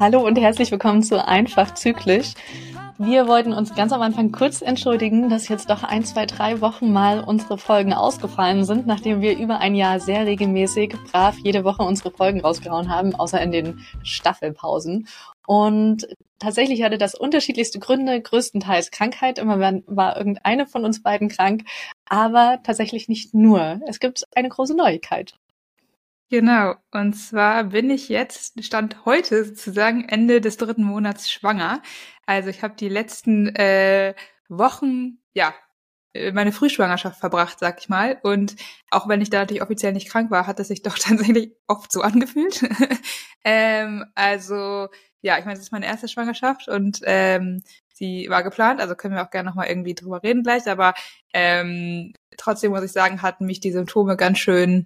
Hallo und herzlich willkommen zu Einfach Zyklisch. Wir wollten uns ganz am Anfang kurz entschuldigen, dass jetzt doch ein, zwei, drei Wochen mal unsere Folgen ausgefallen sind, nachdem wir über ein Jahr sehr regelmäßig brav jede Woche unsere Folgen rausgehauen haben, außer in den Staffelpausen. Und tatsächlich hatte das unterschiedlichste Gründe, größtenteils Krankheit. Immer war irgendeine von uns beiden krank, aber tatsächlich nicht nur. Es gibt eine große Neuigkeit. Genau, und zwar bin ich jetzt, stand heute sozusagen Ende des dritten Monats schwanger. Also ich habe die letzten äh, Wochen, ja, meine Frühschwangerschaft verbracht, sag ich mal. Und auch wenn ich da natürlich offiziell nicht krank war, hat es sich doch tatsächlich oft so angefühlt. ähm, also ja, ich meine, es ist meine erste Schwangerschaft und ähm, sie war geplant, also können wir auch gerne nochmal irgendwie drüber reden gleich, aber ähm, trotzdem muss ich sagen, hatten mich die Symptome ganz schön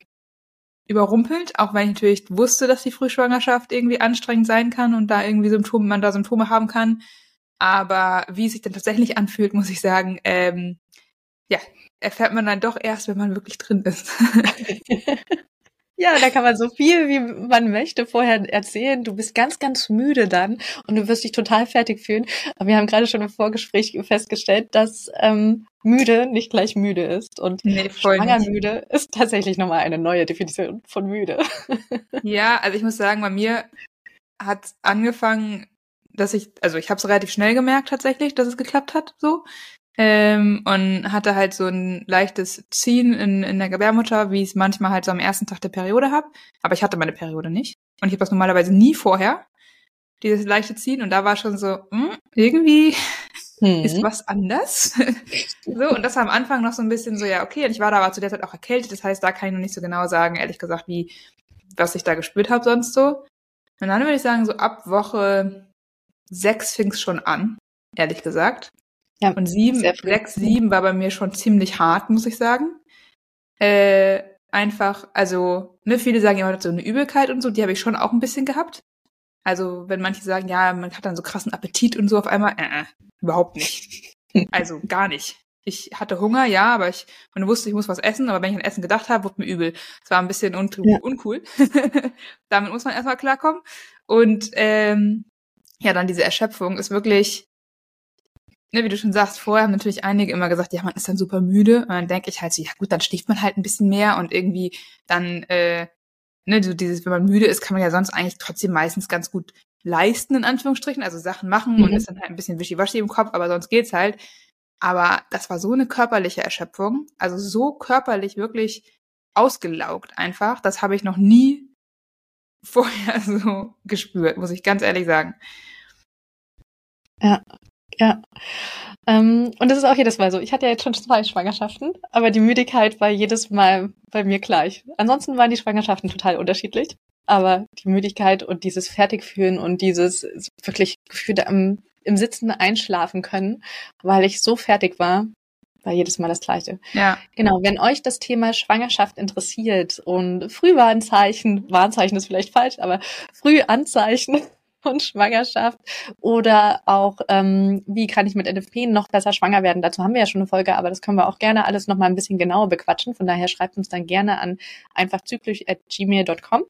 überrumpelt, auch wenn ich natürlich wusste, dass die Frühschwangerschaft irgendwie anstrengend sein kann und da irgendwie Symptome, man da Symptome haben kann. Aber wie es sich denn tatsächlich anfühlt, muss ich sagen, ähm, ja, erfährt man dann doch erst, wenn man wirklich drin ist. Ja, da kann man so viel, wie man möchte, vorher erzählen. Du bist ganz, ganz müde dann und du wirst dich total fertig fühlen. Aber wir haben gerade schon im Vorgespräch festgestellt, dass ähm, müde nicht gleich müde ist. Und nee, schwanger nicht. müde ist tatsächlich nochmal eine neue Definition von müde. Ja, also ich muss sagen, bei mir hat angefangen, dass ich, also ich habe es relativ schnell gemerkt tatsächlich, dass es geklappt hat, so. Ähm, und hatte halt so ein leichtes Ziehen in, in der Gebärmutter, wie ich es manchmal halt so am ersten Tag der Periode habe. Aber ich hatte meine Periode nicht. Und ich habe das normalerweise nie vorher, dieses leichte Ziehen. Und da war schon so, hm, irgendwie hm. ist was anders. so, und das war am Anfang noch so ein bisschen so, ja, okay. Und ich war da aber zu der Zeit auch erkältet. Das heißt, da kann ich noch nicht so genau sagen, ehrlich gesagt, wie, was ich da gespürt habe sonst so. Und dann würde ich sagen, so ab Woche sechs fing es schon an, ehrlich gesagt. Ja, und sieben, sechs, sieben war bei mir schon ziemlich hart, muss ich sagen. Äh, einfach, also, ne, viele sagen immer so eine Übelkeit und so, die habe ich schon auch ein bisschen gehabt. Also, wenn manche sagen, ja, man hat dann so krassen Appetit und so auf einmal, äh, äh überhaupt nicht. Also, gar nicht. Ich hatte Hunger, ja, aber ich man wusste, ich muss was essen, aber wenn ich an Essen gedacht habe, wurde mir übel. Es war ein bisschen un ja. uncool. Damit muss man erstmal klarkommen. Und ähm, ja, dann diese Erschöpfung ist wirklich, ne, wie du schon sagst, vorher haben natürlich einige immer gesagt, ja, man ist dann super müde. Und dann denke ich halt so, ja gut, dann schläft man halt ein bisschen mehr und irgendwie dann, äh, ne, so dieses, wenn man müde ist, kann man ja sonst eigentlich trotzdem meistens ganz gut leisten, in Anführungsstrichen, also Sachen machen mhm. und ist dann halt ein bisschen wischiwaschi im Kopf, aber sonst geht's halt. Aber das war so eine körperliche Erschöpfung, also so körperlich wirklich ausgelaugt einfach, das habe ich noch nie vorher so gespürt, muss ich ganz ehrlich sagen. Ja, ja. Ähm, und das ist auch jedes Mal so. Ich hatte ja jetzt schon zwei Schwangerschaften, aber die Müdigkeit war jedes Mal bei mir gleich. Ansonsten waren die Schwangerschaften total unterschiedlich. Aber die Müdigkeit und dieses Fertigfühlen und dieses wirklich Gefühl im, im Sitzen einschlafen können, weil ich so fertig war, war jedes Mal das Gleiche. Ja. Genau. Wenn euch das Thema Schwangerschaft interessiert und Frühwarnzeichen, Warnzeichen ist vielleicht falsch, aber Frühanzeichen und Schwangerschaft oder auch, ähm, wie kann ich mit NFP noch besser schwanger werden. Dazu haben wir ja schon eine Folge, aber das können wir auch gerne alles noch mal ein bisschen genauer bequatschen. Von daher schreibt uns dann gerne an einfachzyklisch.gmail.com.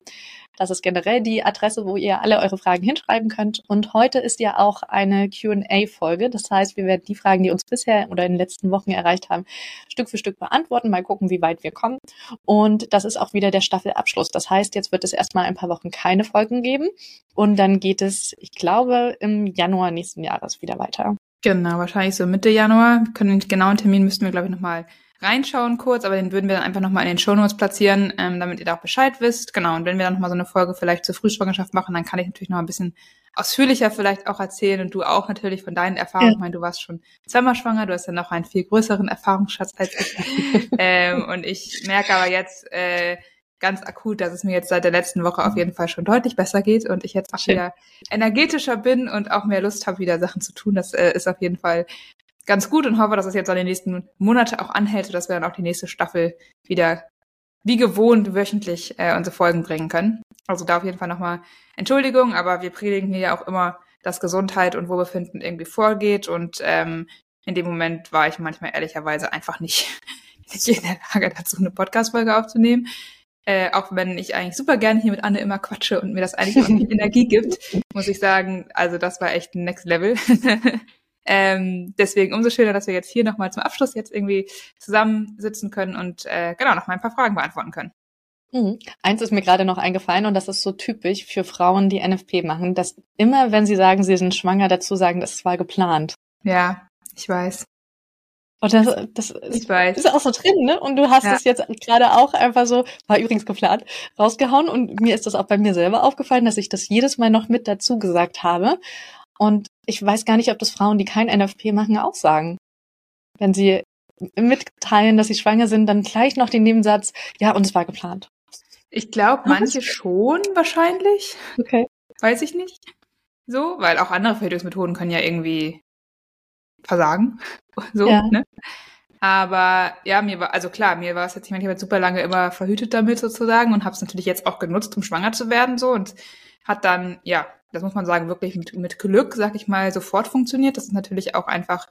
Das ist generell die Adresse, wo ihr alle eure Fragen hinschreiben könnt. Und heute ist ja auch eine Q&A-Folge. Das heißt, wir werden die Fragen, die uns bisher oder in den letzten Wochen erreicht haben, Stück für Stück beantworten. Mal gucken, wie weit wir kommen. Und das ist auch wieder der Staffelabschluss. Das heißt, jetzt wird es erstmal ein paar Wochen keine Folgen geben. Und dann geht es, ich glaube, im Januar nächsten Jahres wieder weiter. Genau, wahrscheinlich so Mitte Januar. Können den genauen Termin müssten wir, glaube ich, nochmal reinschauen kurz, aber den würden wir dann einfach nochmal in den Shownotes platzieren, ähm, damit ihr da auch Bescheid wisst. Genau, und wenn wir dann nochmal so eine Folge vielleicht zur Frühschwangerschaft machen, dann kann ich natürlich noch ein bisschen ausführlicher vielleicht auch erzählen und du auch natürlich von deinen Erfahrungen. Ja. Ich meine, du warst schon zweimal schwanger, du hast ja noch einen viel größeren Erfahrungsschatz als ich. ähm, und ich merke aber jetzt äh, ganz akut, dass es mir jetzt seit der letzten Woche auf jeden Fall schon deutlich besser geht und ich jetzt auch Schön. wieder energetischer bin und auch mehr Lust habe, wieder Sachen zu tun. Das äh, ist auf jeden Fall ganz gut und hoffe, dass es jetzt an den nächsten Monate auch anhält, sodass wir dann auch die nächste Staffel wieder wie gewohnt wöchentlich äh, unsere Folgen bringen können. Also da auf jeden Fall nochmal Entschuldigung, aber wir predigen hier ja auch immer, dass Gesundheit und Wohlbefinden irgendwie vorgeht und ähm, in dem Moment war ich manchmal ehrlicherweise einfach nicht nicht in der Lage dazu, eine Podcast-Folge aufzunehmen. Äh, auch wenn ich eigentlich super gerne hier mit Anne immer quatsche und mir das eigentlich auch viel Energie gibt, muss ich sagen, also das war echt ein Next Level. ähm, deswegen umso schöner, dass wir jetzt hier nochmal zum Abschluss jetzt irgendwie zusammensitzen können und äh, genau noch mal ein paar Fragen beantworten können. Mhm. Eins ist mir gerade noch eingefallen und das ist so typisch für Frauen, die NFP machen, dass immer, wenn sie sagen, sie sind schwanger, dazu sagen, das war geplant. Ja, ich weiß. Und das, das ist, ist, auch so drin, ne? Und du hast es ja. jetzt gerade auch einfach so, war übrigens geplant, rausgehauen. Und mir ist das auch bei mir selber aufgefallen, dass ich das jedes Mal noch mit dazu gesagt habe. Und ich weiß gar nicht, ob das Frauen, die kein NFP machen, auch sagen. Wenn sie mitteilen, dass sie schwanger sind, dann gleich noch den Nebensatz, ja, und es war geplant. Ich glaube, manche schon wahrscheinlich. Okay. Weiß ich nicht. So, weil auch andere Verhütungsmethoden können ja irgendwie versagen. So, ja. ne? Aber ja, mir war, also klar, mir war es jetzt, ich meine, ich habe super lange immer verhütet damit sozusagen und habe es natürlich jetzt auch genutzt, um schwanger zu werden so und hat dann, ja, das muss man sagen, wirklich mit, mit Glück, sag ich mal, sofort funktioniert. Das ist natürlich auch einfach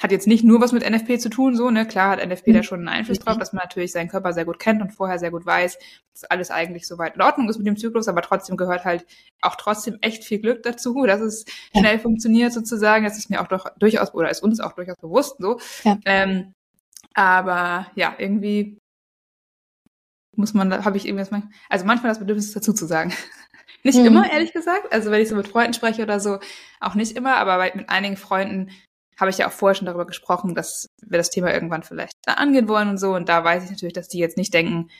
hat jetzt nicht nur was mit NFP zu tun, so, ne? Klar hat NFP mhm. da schon einen Einfluss drauf, dass man natürlich seinen Körper sehr gut kennt und vorher sehr gut weiß, dass alles eigentlich soweit in Ordnung ist mit dem Zyklus, aber trotzdem gehört halt auch trotzdem echt viel Glück dazu, dass es schnell funktioniert sozusagen. Das ist mir auch doch durchaus, oder ist uns auch durchaus bewusst so. Ja. Ähm, aber ja, irgendwie muss man, habe ich irgendwas also manchmal das Bedürfnis dazu zu sagen. Nicht mhm. immer, ehrlich gesagt. Also wenn ich so mit Freunden spreche oder so, auch nicht immer, aber mit einigen Freunden habe ich ja auch vorher schon darüber gesprochen, dass wir das Thema irgendwann vielleicht angehen wollen und so. Und da weiß ich natürlich, dass die jetzt nicht denken,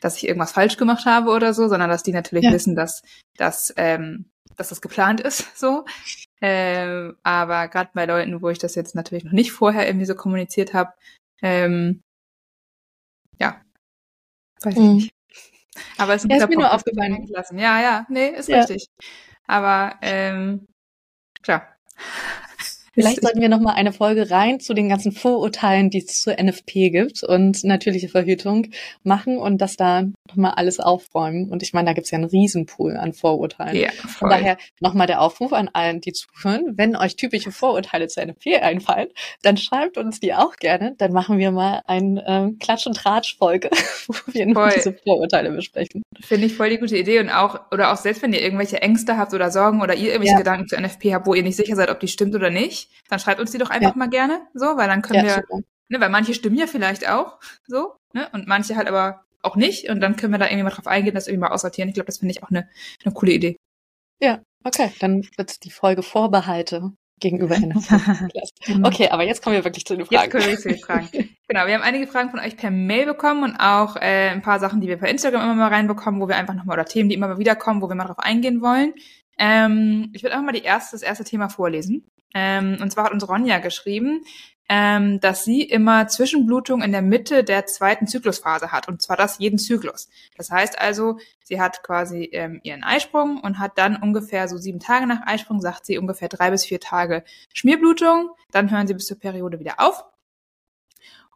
dass ich irgendwas falsch gemacht habe oder so, sondern dass die natürlich ja. wissen, dass, dass, ähm, dass das geplant ist, so. Ähm, aber gerade bei Leuten, wo ich das jetzt natürlich noch nicht vorher irgendwie so kommuniziert habe, ähm, ja, weiß ich mhm. nicht. Aber es ist, ist mir nur aufgefallen. Lassen. Ja, ja, nee, ist ja. richtig. Aber ähm, klar. Vielleicht sollten wir noch mal eine Folge rein zu den ganzen Vorurteilen, die es zur NFP gibt und natürliche Verhütung machen und das da noch mal alles aufräumen. Und ich meine, da gibt es ja einen Riesenpool an Vorurteilen. Ja, voll. Von daher noch mal der Aufruf an allen, die zuhören. Wenn euch typische Vorurteile zur NFP einfallen, dann schreibt uns die auch gerne. Dann machen wir mal eine ähm, Klatsch- und Tratsch-Folge, wo wir nur diese Vorurteile besprechen. Finde ich voll die gute Idee. Und auch, oder auch selbst wenn ihr irgendwelche Ängste habt oder Sorgen oder ihr irgendwelche ja. Gedanken zur NFP habt, wo ihr nicht sicher seid, ob die stimmt oder nicht, dann schreibt uns die doch einfach ja. mal gerne, so, weil dann können ja, wir, super. ne, weil manche stimmen ja vielleicht auch, so, ne, und manche halt aber auch nicht, und dann können wir da irgendwie mal drauf eingehen, das irgendwie mal aussortieren. Ich glaube, das finde ich auch eine, eine coole Idee. Ja, okay, dann wird die Folge Vorbehalte gegenüber genau. Okay, aber jetzt kommen wir wirklich zu den Fragen. Jetzt kommen wir zu den Fragen. genau, wir haben einige Fragen von euch per Mail bekommen und auch äh, ein paar Sachen, die wir per Instagram immer mal reinbekommen, wo wir einfach nochmal, oder Themen, die immer mal wiederkommen, wo wir mal drauf eingehen wollen. Ähm, ich würde einfach mal die erste, das erste Thema vorlesen. Ähm, und zwar hat uns Ronja geschrieben, ähm, dass sie immer Zwischenblutung in der Mitte der zweiten Zyklusphase hat. Und zwar das jeden Zyklus. Das heißt also, sie hat quasi ähm, ihren Eisprung und hat dann ungefähr so sieben Tage nach Eisprung, sagt sie, ungefähr drei bis vier Tage Schmierblutung. Dann hören sie bis zur Periode wieder auf.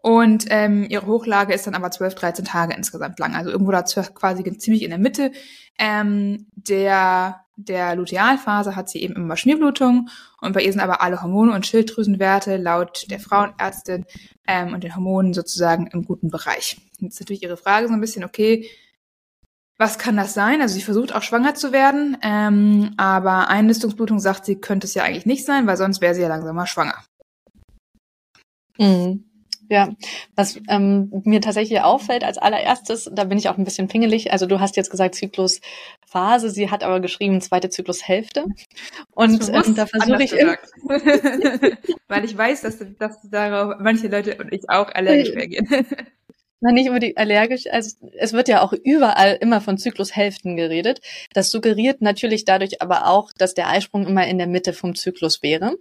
Und ähm, ihre Hochlage ist dann aber 12, 13 Tage insgesamt lang. Also irgendwo da quasi ziemlich in der Mitte ähm, der der Lutealphase hat sie eben immer Schmierblutung und bei ihr sind aber alle Hormone und Schilddrüsenwerte laut der Frauenärztin ähm, und den Hormonen sozusagen im guten Bereich. Jetzt ist natürlich ihre Frage so ein bisschen, okay, was kann das sein? Also sie versucht auch schwanger zu werden, ähm, aber Einlistungsblutung sagt sie, könnte es ja eigentlich nicht sein, weil sonst wäre sie ja langsam mal schwanger. Mhm. Ja, was ähm, mir tatsächlich auffällt als allererstes, da bin ich auch ein bisschen pingelig. Also du hast jetzt gesagt Zyklusphase, sie hat aber geschrieben zweite Zyklushälfte. Und ähm, da versuche ich weil ich weiß, dass, dass darauf manche Leute und ich auch allergisch reagieren. Na, nicht unbedingt allergisch. Also es wird ja auch überall immer von Zyklushälften geredet. Das suggeriert natürlich dadurch aber auch, dass der Eisprung immer in der Mitte vom Zyklus wäre.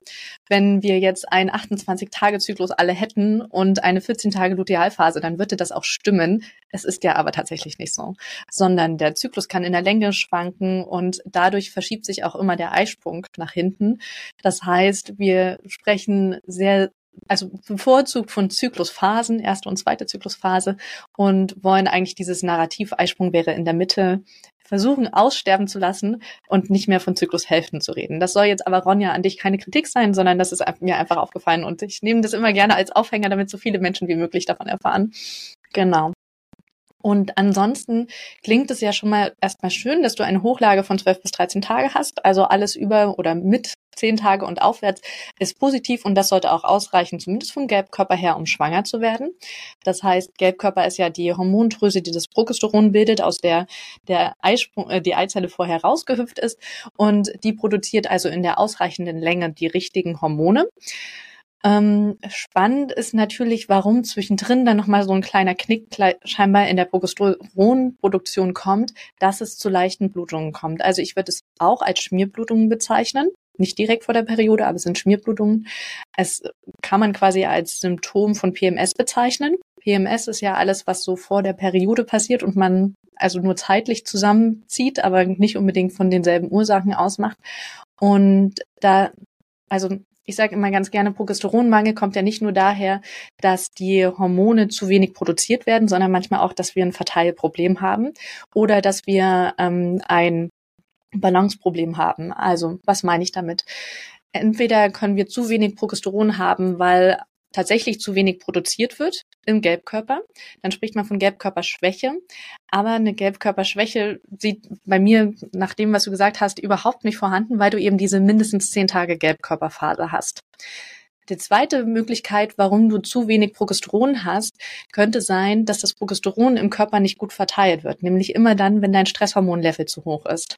Wenn wir jetzt einen 28-Tage-Zyklus alle hätten und eine 14-Tage-Lutealphase, dann würde das auch stimmen. Es ist ja aber tatsächlich nicht so, sondern der Zyklus kann in der Länge schwanken und dadurch verschiebt sich auch immer der Eisprung nach hinten. Das heißt, wir sprechen sehr also bevorzugt von Zyklusphasen, erste und zweite Zyklusphase und wollen eigentlich dieses Narrativ Eisprung wäre in der Mitte versuchen aussterben zu lassen und nicht mehr von Zyklushälften zu reden. Das soll jetzt aber Ronja an dich keine Kritik sein, sondern das ist mir einfach aufgefallen und ich nehme das immer gerne als Aufhänger, damit so viele Menschen wie möglich davon erfahren. Genau. Und ansonsten klingt es ja schon mal erstmal schön, dass du eine Hochlage von 12 bis 13 Tage hast. Also alles über oder mit 10 Tage und aufwärts ist positiv und das sollte auch ausreichen, zumindest vom Gelbkörper her, um schwanger zu werden. Das heißt, Gelbkörper ist ja die Hormondrüse, die das Progesteron bildet, aus der der Eisprung, äh, die Eizelle vorher rausgehüpft ist und die produziert also in der ausreichenden Länge die richtigen Hormone. Ähm, spannend ist natürlich, warum zwischendrin dann nochmal so ein kleiner Knick scheinbar in der Progesteronproduktion kommt, dass es zu leichten Blutungen kommt. Also ich würde es auch als Schmierblutungen bezeichnen. Nicht direkt vor der Periode, aber es sind Schmierblutungen. Es kann man quasi als Symptom von PMS bezeichnen. PMS ist ja alles, was so vor der Periode passiert und man also nur zeitlich zusammenzieht, aber nicht unbedingt von denselben Ursachen ausmacht. Und da, also ich sage immer ganz gerne, Progesteronmangel kommt ja nicht nur daher, dass die Hormone zu wenig produziert werden, sondern manchmal auch, dass wir ein Verteilproblem haben oder dass wir ähm, ein Balanceproblem haben. Also, was meine ich damit? Entweder können wir zu wenig Progesteron haben, weil tatsächlich zu wenig produziert wird im Gelbkörper, dann spricht man von Gelbkörperschwäche. Aber eine Gelbkörperschwäche sieht bei mir, nach dem, was du gesagt hast, überhaupt nicht vorhanden, weil du eben diese mindestens zehn Tage Gelbkörperphase hast. Die zweite Möglichkeit, warum du zu wenig Progesteron hast, könnte sein, dass das Progesteron im Körper nicht gut verteilt wird, nämlich immer dann, wenn dein Stresshormonlevel zu hoch ist.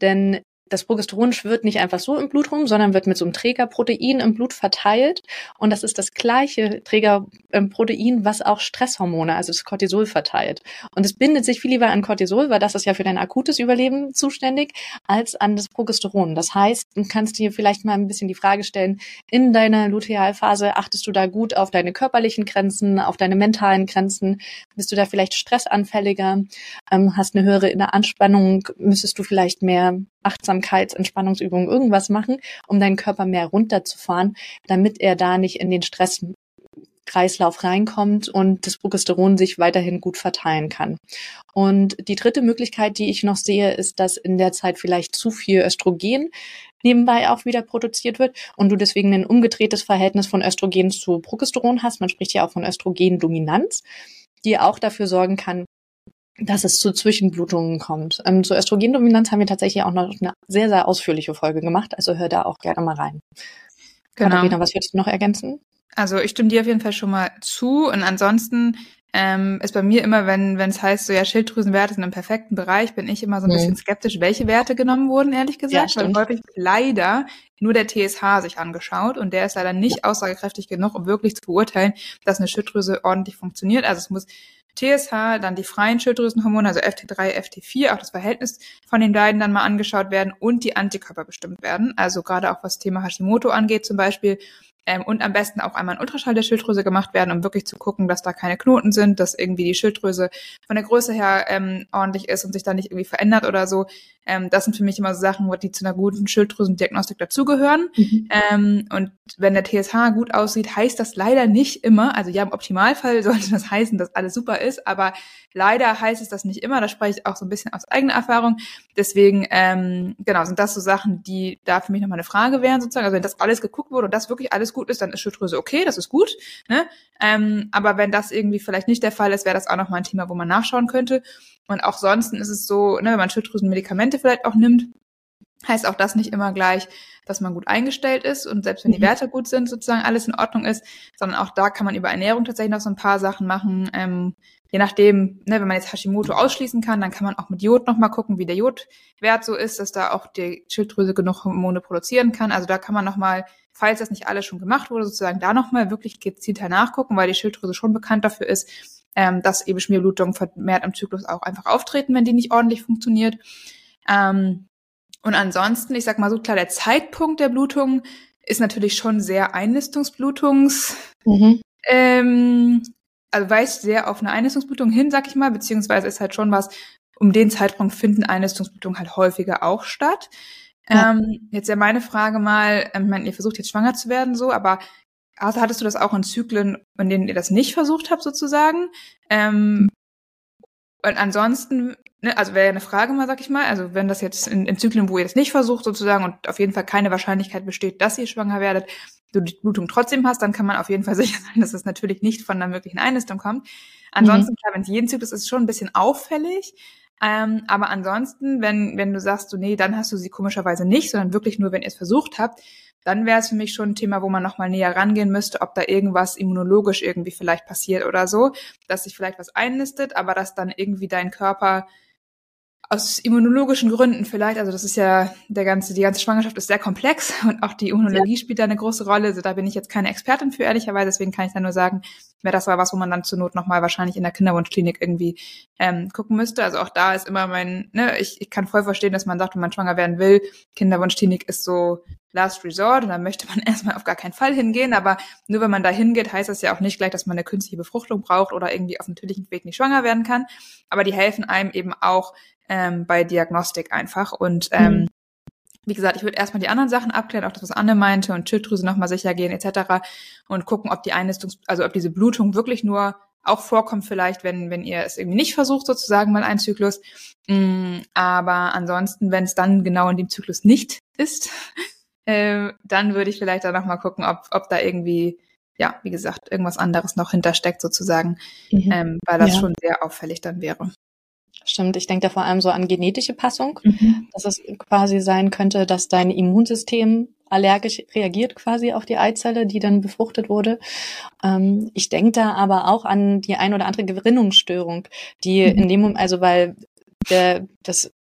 Denn das Progesteron schwirrt nicht einfach so im Blut rum, sondern wird mit so einem Trägerprotein im Blut verteilt. Und das ist das gleiche Trägerprotein, was auch Stresshormone, also das Cortisol verteilt. Und es bindet sich viel lieber an Cortisol, weil das ist ja für dein akutes Überleben zuständig, als an das Progesteron. Das heißt, du kannst dir vielleicht mal ein bisschen die Frage stellen, in deiner Lutealphase achtest du da gut auf deine körperlichen Grenzen, auf deine mentalen Grenzen? Bist du da vielleicht stressanfälliger? Ähm, hast eine höhere innere Anspannung? Müsstest du vielleicht mehr Achtsamkeits-, Entspannungsübungen, irgendwas machen, um deinen Körper mehr runterzufahren, damit er da nicht in den Stresskreislauf reinkommt und das Progesteron sich weiterhin gut verteilen kann. Und die dritte Möglichkeit, die ich noch sehe, ist, dass in der Zeit vielleicht zu viel Östrogen nebenbei auch wieder produziert wird und du deswegen ein umgedrehtes Verhältnis von Östrogen zu Progesteron hast. Man spricht ja auch von Östrogendominanz, die auch dafür sorgen kann, dass es zu Zwischenblutungen kommt. Ähm, zur Östrogendominanz haben wir tatsächlich auch noch eine sehr, sehr ausführliche Folge gemacht, also hör da auch gerne mal rein. Genau. Katharina, was würdest du noch ergänzen? Also ich stimme dir auf jeden Fall schon mal zu und ansonsten ähm, ist bei mir immer, wenn wenn es heißt, so ja, Schilddrüsenwerte sind im perfekten Bereich, bin ich immer so ein mhm. bisschen skeptisch, welche Werte genommen wurden, ehrlich gesagt. Ja, weil häufig leider nur der TSH sich angeschaut und der ist leider nicht ja. aussagekräftig genug, um wirklich zu beurteilen, dass eine Schilddrüse ordentlich funktioniert. Also es muss TSH, dann die freien Schilddrüsenhormone, also FT3, FT4, auch das Verhältnis von den beiden dann mal angeschaut werden und die Antikörper bestimmt werden. Also gerade auch was Thema Hashimoto angeht zum Beispiel, ähm, und am besten auch einmal ein Ultraschall der Schilddrüse gemacht werden, um wirklich zu gucken, dass da keine Knoten sind, dass irgendwie die Schilddrüse von der Größe her ähm, ordentlich ist und sich da nicht irgendwie verändert oder so. Ähm, das sind für mich immer so Sachen, die zu einer guten Schilddrüsendiagnostik dazugehören. Mhm. Ähm, und wenn der TSH gut aussieht, heißt das leider nicht immer, also ja, im Optimalfall sollte das heißen, dass alles super ist, aber leider heißt es das nicht immer. Da spreche ich auch so ein bisschen aus eigener Erfahrung. Deswegen, ähm, genau, sind das so Sachen, die da für mich nochmal eine Frage wären, sozusagen. Also wenn das alles geguckt wurde und das wirklich alles gut ist, dann ist Schilddrüse okay, das ist gut. Ne? Ähm, aber wenn das irgendwie vielleicht nicht der Fall ist, wäre das auch nochmal ein Thema, wo man nachschauen könnte. Und auch sonst ist es so, ne, wenn man Schilddrüsenmedikamente vielleicht auch nimmt, heißt auch das nicht immer gleich, dass man gut eingestellt ist und selbst wenn die mhm. Werte gut sind, sozusagen alles in Ordnung ist, sondern auch da kann man über Ernährung tatsächlich noch so ein paar Sachen machen. Ähm, je nachdem, ne, wenn man jetzt Hashimoto ausschließen kann, dann kann man auch mit Jod nochmal gucken, wie der Jodwert so ist, dass da auch die Schilddrüse genug Hormone produzieren kann. Also da kann man nochmal, falls das nicht alles schon gemacht wurde, sozusagen da nochmal wirklich gezielter nachgucken, weil die Schilddrüse schon bekannt dafür ist, ähm, dass eben Schmierblutungen vermehrt im Zyklus auch einfach auftreten, wenn die nicht ordentlich funktioniert. Ähm, und ansonsten, ich sag mal so klar, der Zeitpunkt der Blutung ist natürlich schon sehr Einnistungsblutungs, mhm. ähm, also weist sehr auf eine Einnistungsblutung hin, sag ich mal, beziehungsweise ist halt schon was, um den Zeitpunkt finden Einnistungsblutungen halt häufiger auch statt. Ja. Ähm, jetzt ja meine Frage mal, ähm, ich meine, ihr versucht jetzt schwanger zu werden so, aber also hattest du das auch in Zyklen, in denen ihr das nicht versucht habt, sozusagen? Ähm, und ansonsten, ne, also wäre ja eine Frage mal, sag ich mal, also wenn das jetzt in, in Zyklen, wo ihr das nicht versucht, sozusagen, und auf jeden Fall keine Wahrscheinlichkeit besteht, dass ihr schwanger werdet, du die Blutung trotzdem hast, dann kann man auf jeden Fall sicher sein, dass es natürlich nicht von einer möglichen Einnistung kommt. Ansonsten, mhm. klar, wenn es jeden Zyklus ist, ist schon ein bisschen auffällig. Ähm, aber ansonsten, wenn, wenn du sagst, du, nee, dann hast du sie komischerweise nicht, sondern wirklich nur, wenn ihr es versucht habt, dann wäre es für mich schon ein Thema, wo man nochmal näher rangehen müsste, ob da irgendwas immunologisch irgendwie vielleicht passiert oder so, dass sich vielleicht was einnistet, aber dass dann irgendwie dein Körper aus immunologischen Gründen vielleicht, also das ist ja der ganze, die ganze Schwangerschaft ist sehr komplex und auch die Immunologie ja. spielt da eine große Rolle. Also da bin ich jetzt keine Expertin für, ehrlicherweise, deswegen kann ich da nur sagen, wäre das aber was, wo man dann zur Not nochmal wahrscheinlich in der Kinderwunschklinik irgendwie ähm, gucken müsste. Also auch da ist immer mein, ne, ich, ich kann voll verstehen, dass man sagt, wenn man schwanger werden will, Kinderwunschklinik ist so Last Resort und dann möchte man erstmal auf gar keinen Fall hingehen. Aber nur wenn man da hingeht, heißt das ja auch nicht gleich, dass man eine künstliche Befruchtung braucht oder irgendwie auf natürlichem Weg nicht schwanger werden kann. Aber die helfen einem eben auch ähm, bei Diagnostik einfach. Und ähm, mhm. wie gesagt, ich würde erstmal die anderen Sachen abklären, auch das, was Anne meinte und Schilddrüse nochmal sicher gehen etc. und gucken, ob die Einnistung, also ob diese Blutung wirklich nur auch vorkommt vielleicht, wenn, wenn ihr es irgendwie nicht versucht, sozusagen mal ein Zyklus. Mm, aber ansonsten, wenn es dann genau in dem Zyklus nicht ist, äh, dann würde ich vielleicht da nochmal gucken, ob, ob da irgendwie, ja, wie gesagt, irgendwas anderes noch hintersteckt sozusagen, mhm. ähm, weil das ja. schon sehr auffällig dann wäre. Stimmt, ich denke da vor allem so an genetische Passung, mhm. dass es quasi sein könnte, dass dein Immunsystem allergisch reagiert quasi auf die Eizelle, die dann befruchtet wurde. Ähm, ich denke da aber auch an die ein oder andere Gerinnungsstörung, die mhm. in dem Moment, also weil der, das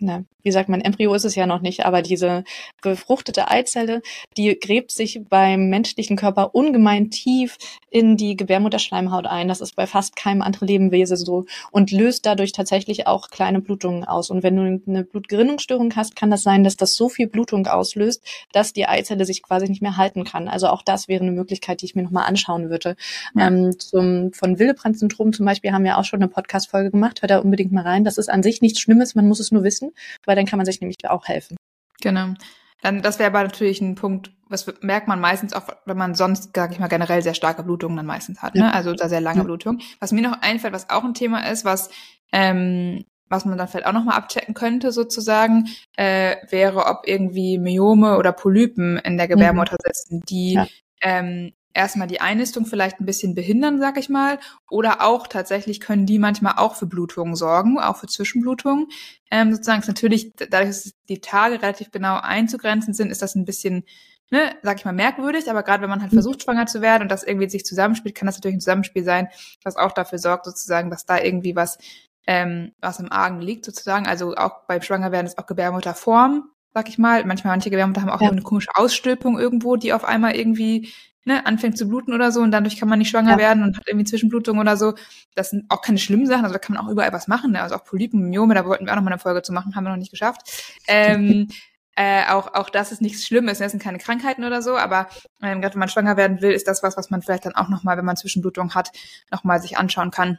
na, wie sagt man, Embryo ist es ja noch nicht, aber diese befruchtete Eizelle, die gräbt sich beim menschlichen Körper ungemein tief in die Gebärmutterschleimhaut ein. Das ist bei fast keinem anderen Lebewesen so und löst dadurch tatsächlich auch kleine Blutungen aus. Und wenn du eine Blutgerinnungsstörung hast, kann das sein, dass das so viel Blutung auslöst, dass die Eizelle sich quasi nicht mehr halten kann. Also auch das wäre eine Möglichkeit, die ich mir nochmal anschauen würde. Ja. Ähm, zum, von Willebrand-Syndrom zum Beispiel haben wir auch schon eine Podcast-Folge gemacht. Hört da unbedingt mal rein. Das ist an sich nichts Schlimmes, man muss es nur wissen, weil dann kann man sich nämlich auch helfen. Genau. Dann, das wäre aber natürlich ein Punkt, was merkt man meistens auch, wenn man sonst, sag ich mal, generell sehr starke Blutungen dann meistens hat, ne? Also da sehr lange ja. Blutung. Was mir noch einfällt, was auch ein Thema ist, was ähm, was man dann vielleicht auch nochmal abchecken könnte, sozusagen, äh, wäre, ob irgendwie Myome oder Polypen in der Gebärmutter mhm. sitzen, die ja. ähm, erstmal die Einnistung vielleicht ein bisschen behindern, sag ich mal, oder auch tatsächlich können die manchmal auch für Blutungen sorgen, auch für Zwischenblutungen. Ähm, sozusagen ist natürlich, dadurch, dass die Tage relativ genau einzugrenzen sind, ist das ein bisschen, ne, sag ich mal, merkwürdig, aber gerade wenn man halt mhm. versucht, schwanger zu werden und das irgendwie sich zusammenspielt, kann das natürlich ein Zusammenspiel sein, was auch dafür sorgt, sozusagen, dass da irgendwie was, ähm, was im Argen liegt, sozusagen. Also auch beim Schwangerwerden ist auch Gebärmutterform, sag ich mal. Manchmal manche Gebärmutter haben auch ja. eine komische Ausstülpung irgendwo, die auf einmal irgendwie ne, anfängt zu bluten oder so und dadurch kann man nicht schwanger ja. werden und hat irgendwie Zwischenblutung oder so. Das sind auch keine schlimmen Sachen, also da kann man auch überall was machen. Ne? Also auch Polypen, Myome, da wollten wir auch noch mal eine Folge zu machen, haben wir noch nicht geschafft. Ähm, äh, auch, auch das ist nichts Schlimmes, ne? das sind keine Krankheiten oder so, aber ähm, gerade wenn man schwanger werden will, ist das was, was man vielleicht dann auch nochmal, wenn man Zwischenblutung hat, nochmal sich anschauen kann,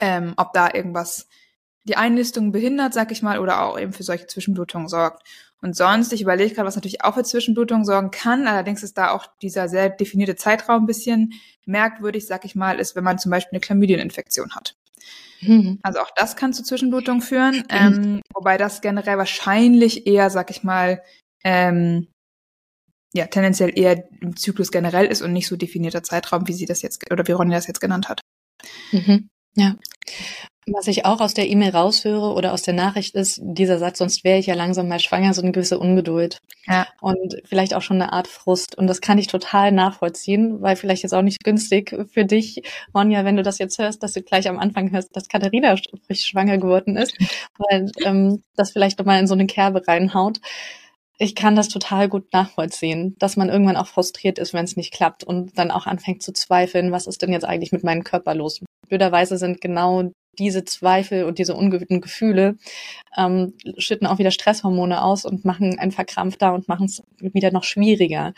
ähm, ob da irgendwas die Einnistung behindert, sag ich mal, oder auch eben für solche Zwischenblutungen sorgt. Und sonst, ich überlege gerade, was natürlich auch für Zwischenblutungen sorgen kann. Allerdings ist da auch dieser sehr definierte Zeitraum ein bisschen merkwürdig, sag ich mal, ist, wenn man zum Beispiel eine Chlamydieninfektion hat. Mhm. Also auch das kann zu Zwischenblutungen führen, ähm, wobei das generell wahrscheinlich eher, sag ich mal, ähm, ja, tendenziell eher im Zyklus generell ist und nicht so definierter Zeitraum, wie sie das jetzt, oder wie Ronny das jetzt genannt hat. Mhm. Ja. Was ich auch aus der E-Mail raushöre oder aus der Nachricht ist dieser Satz, sonst wäre ich ja langsam mal schwanger, so eine gewisse Ungeduld. Ja. Und vielleicht auch schon eine Art Frust. Und das kann ich total nachvollziehen, weil vielleicht jetzt auch nicht günstig für dich, Monja, wenn du das jetzt hörst, dass du gleich am Anfang hörst, dass Katharina frisch schwanger geworden ist, weil ähm, das vielleicht nochmal in so eine Kerbe reinhaut. Ich kann das total gut nachvollziehen, dass man irgendwann auch frustriert ist, wenn es nicht klappt und dann auch anfängt zu zweifeln, was ist denn jetzt eigentlich mit meinem Körper los? Blöderweise sind genau diese Zweifel und diese ungewöhnten Gefühle ähm, schütten auch wieder Stresshormone aus und machen ein verkrampfter und machen es wieder noch schwieriger.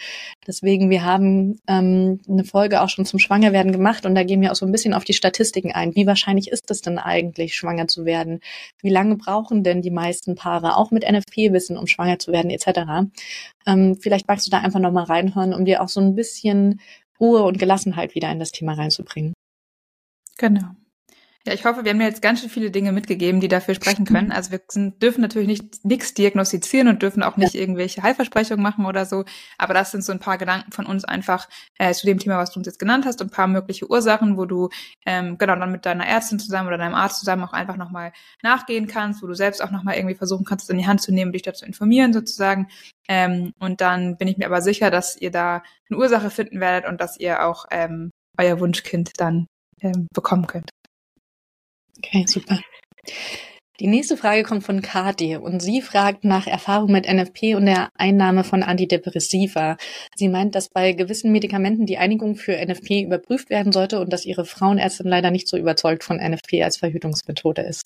Deswegen, wir haben ähm, eine Folge auch schon zum Schwangerwerden gemacht und da gehen wir auch so ein bisschen auf die Statistiken ein. Wie wahrscheinlich ist es denn eigentlich, schwanger zu werden? Wie lange brauchen denn die meisten Paare auch mit NFP-Wissen, um schwanger zu werden, etc.? Ähm, vielleicht magst du da einfach nochmal reinhören, um dir auch so ein bisschen Ruhe und Gelassenheit wieder in das Thema reinzubringen. Genau. Ja, ich hoffe, wir haben jetzt ganz schön viele Dinge mitgegeben, die dafür sprechen können. Also wir sind, dürfen natürlich nicht nichts diagnostizieren und dürfen auch nicht ja. irgendwelche Heilversprechungen machen oder so. Aber das sind so ein paar Gedanken von uns einfach äh, zu dem Thema, was du uns jetzt genannt hast, und ein paar mögliche Ursachen, wo du ähm, genau dann mit deiner Ärztin zusammen oder deinem Arzt zusammen auch einfach nochmal nachgehen kannst, wo du selbst auch nochmal irgendwie versuchen kannst, es in die Hand zu nehmen, dich dazu informieren sozusagen. Ähm, und dann bin ich mir aber sicher, dass ihr da eine Ursache finden werdet und dass ihr auch ähm, euer Wunschkind dann ähm, bekommen könnt. Okay, super. Die nächste Frage kommt von Kati und sie fragt nach Erfahrung mit NFP und der Einnahme von Antidepressiva. Sie meint, dass bei gewissen Medikamenten die Einigung für NFP überprüft werden sollte und dass ihre Frauenärztin leider nicht so überzeugt von NFP als Verhütungsmethode ist.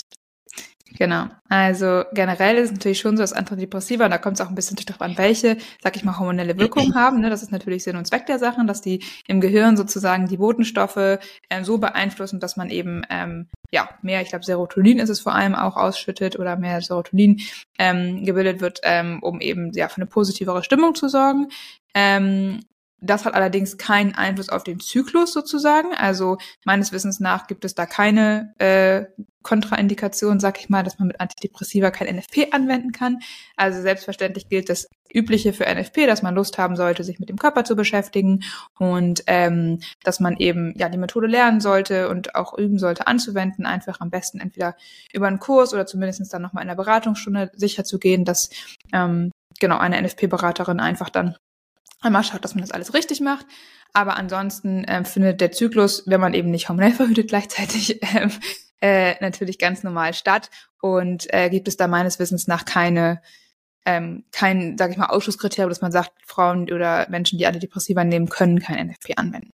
Genau. Also generell ist es natürlich schon so, dass Antidepressiva, und da kommt es auch ein bisschen darauf an, welche, sag ich mal, hormonelle Wirkungen haben. Ne? Das ist natürlich Sinn und Zweck der Sachen, dass die im Gehirn sozusagen die Botenstoffe ähm, so beeinflussen, dass man eben ähm, ja mehr, ich glaube, Serotonin ist es vor allem auch ausschüttet oder mehr Serotonin ähm, gebildet wird, ähm, um eben ja für eine positivere Stimmung zu sorgen. Ähm, das hat allerdings keinen Einfluss auf den Zyklus sozusagen. Also meines Wissens nach gibt es da keine äh, Kontraindikation, sag ich mal, dass man mit Antidepressiva kein NFP anwenden kann. Also selbstverständlich gilt das Übliche für NFP, dass man Lust haben sollte, sich mit dem Körper zu beschäftigen und ähm, dass man eben ja die Methode lernen sollte und auch üben sollte anzuwenden. Einfach am besten entweder über einen Kurs oder zumindest dann nochmal in der Beratungsstunde sicher zu gehen, dass ähm, genau eine NFP-Beraterin einfach dann einmal schaut, dass man das alles richtig macht. Aber ansonsten äh, findet der Zyklus, wenn man eben nicht hormonell verhütet gleichzeitig, äh, äh, natürlich ganz normal statt und äh, gibt es da meines Wissens nach keine ähm, kein, sage ich mal, Ausschusskriterium, dass man sagt, Frauen oder Menschen, die Antidepressiva nehmen, können kein NFP anwenden.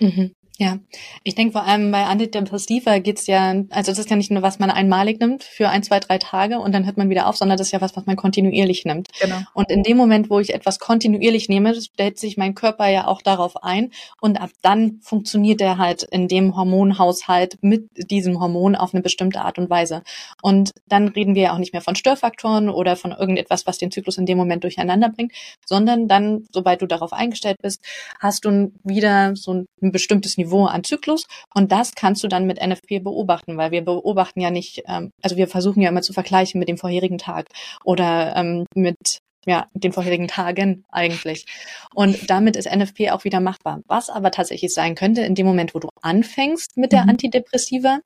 Mhm. Ja, ich denke vor allem bei Antidepressiva geht's ja, also das ist ja nicht nur, was man einmalig nimmt für ein, zwei, drei Tage und dann hört man wieder auf, sondern das ist ja was, was man kontinuierlich nimmt. Genau. Und in dem Moment, wo ich etwas kontinuierlich nehme, stellt sich mein Körper ja auch darauf ein und ab dann funktioniert er halt in dem Hormonhaushalt mit diesem Hormon auf eine bestimmte Art und Weise. Und dann reden wir ja auch nicht mehr von Störfaktoren oder von irgendetwas, was den Zyklus in dem Moment durcheinander bringt, sondern dann, sobald du darauf eingestellt bist, hast du wieder so ein bestimmtes Niveau Niveau an Zyklus und das kannst du dann mit NFP beobachten, weil wir beobachten ja nicht, ähm, also wir versuchen ja immer zu vergleichen mit dem vorherigen Tag oder ähm, mit ja, den vorherigen Tagen eigentlich. Und damit ist NFP auch wieder machbar. Was aber tatsächlich sein könnte, in dem Moment, wo du anfängst mit der mhm. Antidepressiva,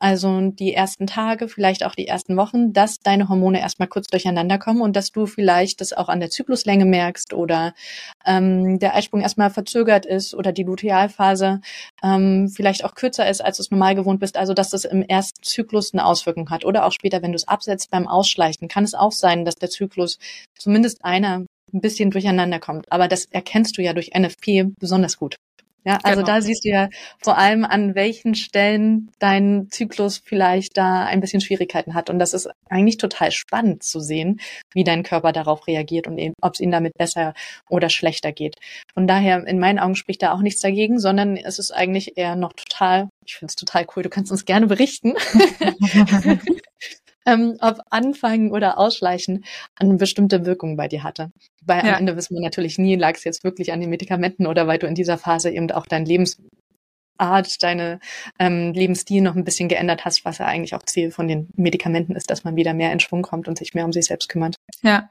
also die ersten Tage, vielleicht auch die ersten Wochen, dass deine Hormone erstmal kurz durcheinander kommen und dass du vielleicht das auch an der Zykluslänge merkst oder ähm, der Eisprung erstmal verzögert ist oder die Lutealphase ähm, vielleicht auch kürzer ist, als du es normal gewohnt bist. Also dass das im ersten Zyklus eine Auswirkung hat oder auch später, wenn du es absetzt beim Ausschleichen, kann es auch sein, dass der Zyklus zumindest einer ein bisschen durcheinander kommt. Aber das erkennst du ja durch NFP besonders gut. Ja, also genau. da siehst du ja vor allem, an welchen Stellen dein Zyklus vielleicht da ein bisschen Schwierigkeiten hat. Und das ist eigentlich total spannend zu sehen, wie dein Körper darauf reagiert und ob es ihm damit besser oder schlechter geht. Von daher, in meinen Augen spricht da auch nichts dagegen, sondern es ist eigentlich eher noch total, ich finde es total cool, du kannst uns gerne berichten. ähm, ob Anfangen oder Ausschleichen eine bestimmte Wirkung bei dir hatte. Weil ja. am Ende wissen wir natürlich nie, lag es jetzt wirklich an den Medikamenten oder weil du in dieser Phase eben auch dein Lebensart, deine ähm, Lebensstil noch ein bisschen geändert hast, was ja eigentlich auch Ziel von den Medikamenten ist, dass man wieder mehr in Schwung kommt und sich mehr um sich selbst kümmert. Ja.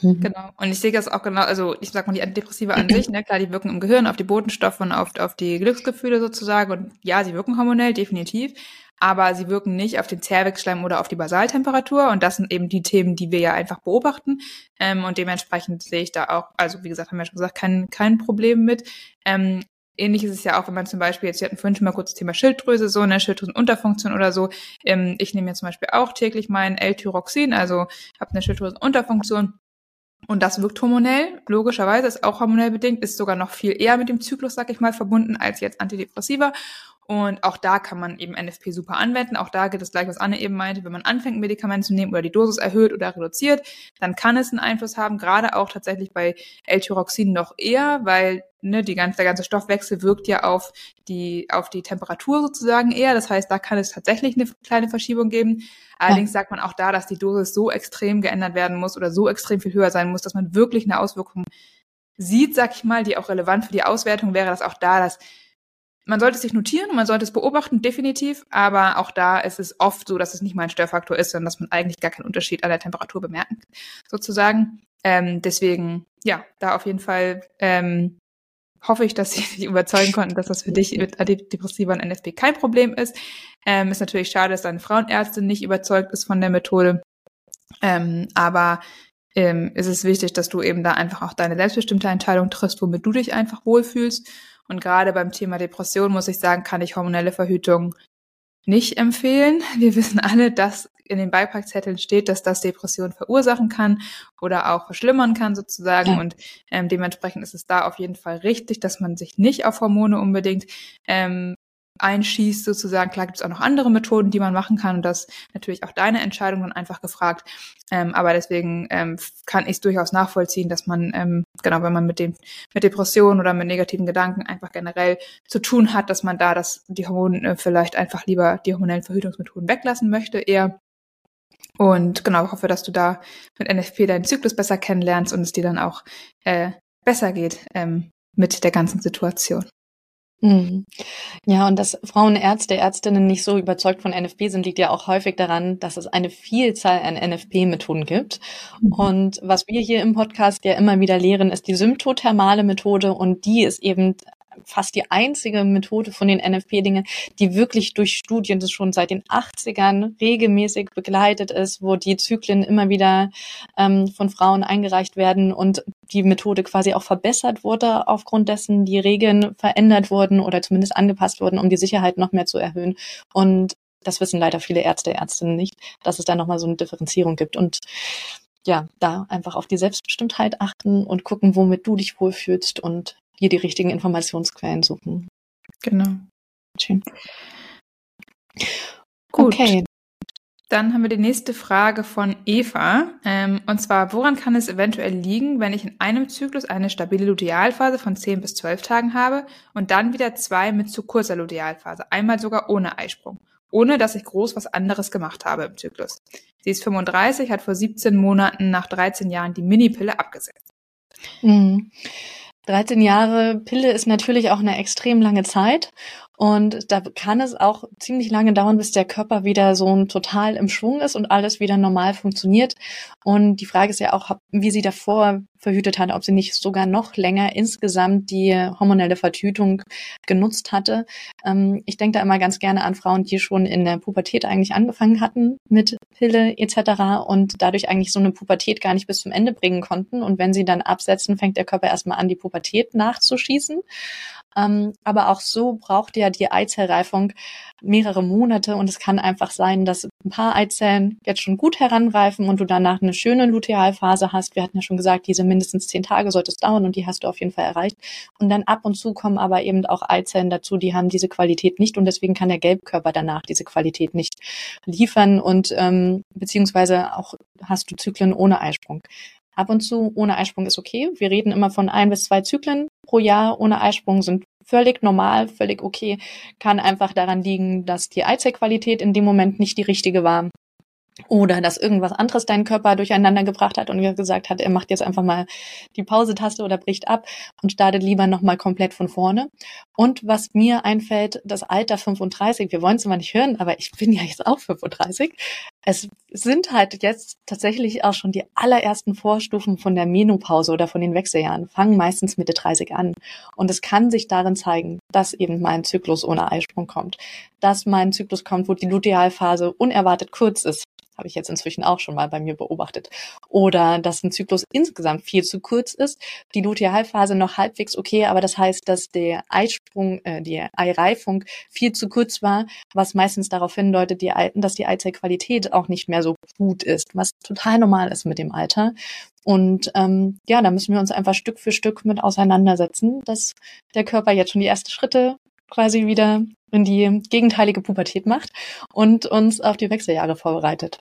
Mhm. Genau. Und ich sehe das auch genau, also ich sag mal, die Antidepressiva an sich, ne, klar, die wirken im Gehirn auf die Botenstoffe und auf, auf die Glücksgefühle sozusagen. Und ja, sie wirken hormonell, definitiv aber sie wirken nicht auf den Zervixschleim oder auf die Basaltemperatur. Und das sind eben die Themen, die wir ja einfach beobachten. Ähm, und dementsprechend sehe ich da auch, also wie gesagt, haben wir schon gesagt, kein, kein Problem mit. Ähm, ähnlich ist es ja auch, wenn man zum Beispiel, jetzt wir hatten vorhin schon mal kurz das Thema Schilddrüse, so eine Schilddrüsenunterfunktion oder so. Ähm, ich nehme jetzt zum Beispiel auch täglich mein L-Tyroxin, also habe eine Schilddrüsenunterfunktion. Und das wirkt hormonell, logischerweise, ist auch hormonell bedingt, ist sogar noch viel eher mit dem Zyklus, sag ich mal, verbunden als jetzt Antidepressiva. Und auch da kann man eben NFP super anwenden. Auch da geht es gleich, was Anne eben meinte. Wenn man anfängt, ein Medikament zu nehmen oder die Dosis erhöht oder reduziert, dann kann es einen Einfluss haben. Gerade auch tatsächlich bei L-Tyroxin noch eher, weil ne, die ganze, der ganze Stoffwechsel wirkt ja auf die, auf die Temperatur sozusagen eher. Das heißt, da kann es tatsächlich eine kleine Verschiebung geben. Allerdings sagt man auch da, dass die Dosis so extrem geändert werden muss oder so extrem viel höher sein muss, dass man wirklich eine Auswirkung sieht, sag ich mal, die auch relevant für die Auswertung wäre, dass auch da das man sollte es sich notieren und man sollte es beobachten, definitiv, aber auch da ist es oft so, dass es nicht mal ein Störfaktor ist, sondern dass man eigentlich gar keinen Unterschied an der Temperatur bemerken, sozusagen. Ähm, deswegen, ja, da auf jeden Fall ähm, hoffe ich, dass Sie sich überzeugen konnten, dass das für dich mit Antidepressiva und NFP kein Problem ist. Ähm, ist natürlich schade, dass deine Frauenärztin nicht überzeugt ist von der Methode. Ähm, aber ähm, ist es wichtig, dass du eben da einfach auch deine selbstbestimmte Entscheidung triffst, womit du dich einfach wohlfühlst. Und gerade beim Thema Depression muss ich sagen, kann ich hormonelle Verhütung nicht empfehlen. Wir wissen alle, dass in den Beipackzetteln steht, dass das Depression verursachen kann oder auch verschlimmern kann sozusagen. Ja. Und ähm, dementsprechend ist es da auf jeden Fall richtig, dass man sich nicht auf Hormone unbedingt ähm, einschießt sozusagen. Klar gibt es auch noch andere Methoden, die man machen kann und das natürlich auch deine Entscheidung dann einfach gefragt. Ähm, aber deswegen ähm, kann ich es durchaus nachvollziehen, dass man, ähm, genau, wenn man mit dem, mit Depressionen oder mit negativen Gedanken einfach generell zu tun hat, dass man da das, die Hormone äh, vielleicht einfach lieber die hormonellen Verhütungsmethoden weglassen möchte, eher. Und genau, hoffe, dass du da mit NFP deinen Zyklus besser kennenlernst und es dir dann auch äh, besser geht ähm, mit der ganzen Situation. Mhm. Ja, und dass Frauenärzte, Ärztinnen nicht so überzeugt von NFP sind, liegt ja auch häufig daran, dass es eine Vielzahl an NFP-Methoden gibt. Mhm. Und was wir hier im Podcast ja immer wieder lehren, ist die symptothermale Methode und die ist eben fast die einzige Methode von den NFP-Dingen, die wirklich durch Studien, das schon seit den 80ern regelmäßig begleitet ist, wo die Zyklen immer wieder ähm, von Frauen eingereicht werden und die Methode quasi auch verbessert wurde, aufgrund dessen die Regeln verändert wurden oder zumindest angepasst wurden, um die Sicherheit noch mehr zu erhöhen. Und das wissen leider viele Ärzte, Ärztinnen nicht, dass es da nochmal so eine Differenzierung gibt. Und ja, da einfach auf die Selbstbestimmtheit achten und gucken, womit du dich wohlfühlst und hier die richtigen Informationsquellen suchen. Genau. Schön. Gut. Okay. Dann haben wir die nächste Frage von Eva. Ähm, und zwar, woran kann es eventuell liegen, wenn ich in einem Zyklus eine stabile Lutealphase von 10 bis 12 Tagen habe und dann wieder zwei mit zu kurzer Lutealphase, einmal sogar ohne Eisprung, ohne dass ich groß was anderes gemacht habe im Zyklus. Sie ist 35, hat vor 17 Monaten nach 13 Jahren die Minipille abgesetzt. Mhm. 13 Jahre Pille ist natürlich auch eine extrem lange Zeit. Und da kann es auch ziemlich lange dauern, bis der Körper wieder so total im Schwung ist und alles wieder normal funktioniert. Und die Frage ist ja auch, wie sie davor verhütet hat, ob sie nicht sogar noch länger insgesamt die hormonelle Verhütung genutzt hatte. Ähm, ich denke da immer ganz gerne an Frauen, die schon in der Pubertät eigentlich angefangen hatten mit Pille etc. und dadurch eigentlich so eine Pubertät gar nicht bis zum Ende bringen konnten. Und wenn sie dann absetzen, fängt der Körper erstmal an, die Pubertät nachzuschießen. Ähm, aber auch so braucht ja die Eizellreifung mehrere Monate und es kann einfach sein, dass ein paar Eizellen jetzt schon gut heranreifen und du danach eine schöne Lutealphase hast. Wir hatten ja schon gesagt, diese mindestens zehn Tage sollte es dauern und die hast du auf jeden Fall erreicht. Und dann ab und zu kommen aber eben auch Eizellen dazu, die haben diese Qualität nicht und deswegen kann der Gelbkörper danach diese Qualität nicht liefern und ähm, beziehungsweise auch hast du Zyklen ohne Eisprung. Ab und zu ohne Eisprung ist okay. Wir reden immer von ein bis zwei Zyklen pro Jahr ohne Eisprung sind völlig normal, völlig okay. Kann einfach daran liegen, dass die Eizellqualität in dem Moment nicht die richtige war oder dass irgendwas anderes deinen Körper durcheinander gebracht hat und gesagt hat, er macht jetzt einfach mal die Pause-Taste oder bricht ab und startet lieber nochmal komplett von vorne. Und was mir einfällt, das Alter 35, wir wollen es immer nicht hören, aber ich bin ja jetzt auch 35. Es sind halt jetzt tatsächlich auch schon die allerersten Vorstufen von der Menopause oder von den Wechseljahren, fangen meistens Mitte 30 an. Und es kann sich darin zeigen, dass eben mein Zyklus ohne Eisprung kommt, dass mein Zyklus kommt, wo die Lutealphase unerwartet kurz ist habe ich jetzt inzwischen auch schon mal bei mir beobachtet. Oder dass ein Zyklus insgesamt viel zu kurz ist, die Lutealphase noch halbwegs okay, aber das heißt, dass der Eisprung, äh, die Eireifung viel zu kurz war, was meistens darauf hindeutet, die, dass die Eizellqualität auch nicht mehr so gut ist, was total normal ist mit dem Alter. Und ähm, ja, da müssen wir uns einfach Stück für Stück mit auseinandersetzen, dass der Körper jetzt schon die ersten Schritte quasi wieder in die gegenteilige Pubertät macht und uns auf die Wechseljahre vorbereitet.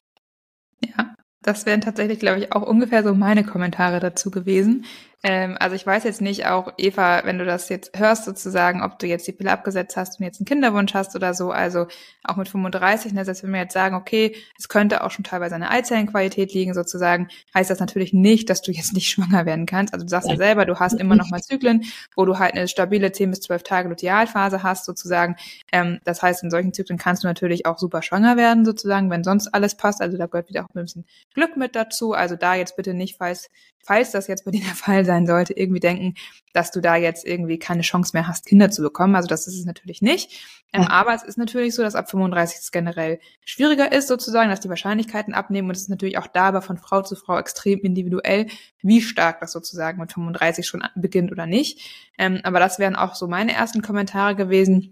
Ja, das wären tatsächlich, glaube ich, auch ungefähr so meine Kommentare dazu gewesen. Ähm, also ich weiß jetzt nicht, auch Eva, wenn du das jetzt hörst sozusagen, ob du jetzt die Pille abgesetzt hast und jetzt einen Kinderwunsch hast oder so, also auch mit 35, ne, selbst wenn wir jetzt sagen, okay, es könnte auch schon teilweise an der Eizellenqualität liegen sozusagen, heißt das natürlich nicht, dass du jetzt nicht schwanger werden kannst. Also du sagst ja, ja selber, du hast immer noch mal Zyklen, wo du halt eine stabile 10 bis 12 Tage Lutealphase hast sozusagen. Ähm, das heißt, in solchen Zyklen kannst du natürlich auch super schwanger werden sozusagen, wenn sonst alles passt. Also da gehört wieder auch ein bisschen Glück mit dazu. Also da jetzt bitte nicht, falls, falls das jetzt bei dir der Fall sein sollte, irgendwie denken, dass du da jetzt irgendwie keine Chance mehr hast, Kinder zu bekommen. Also das ist es natürlich nicht. Ähm, ja. Aber es ist natürlich so, dass ab 35 es generell schwieriger ist, sozusagen, dass die Wahrscheinlichkeiten abnehmen. Und es ist natürlich auch da aber von Frau zu Frau extrem individuell, wie stark das sozusagen mit 35 schon beginnt oder nicht. Ähm, aber das wären auch so meine ersten Kommentare gewesen.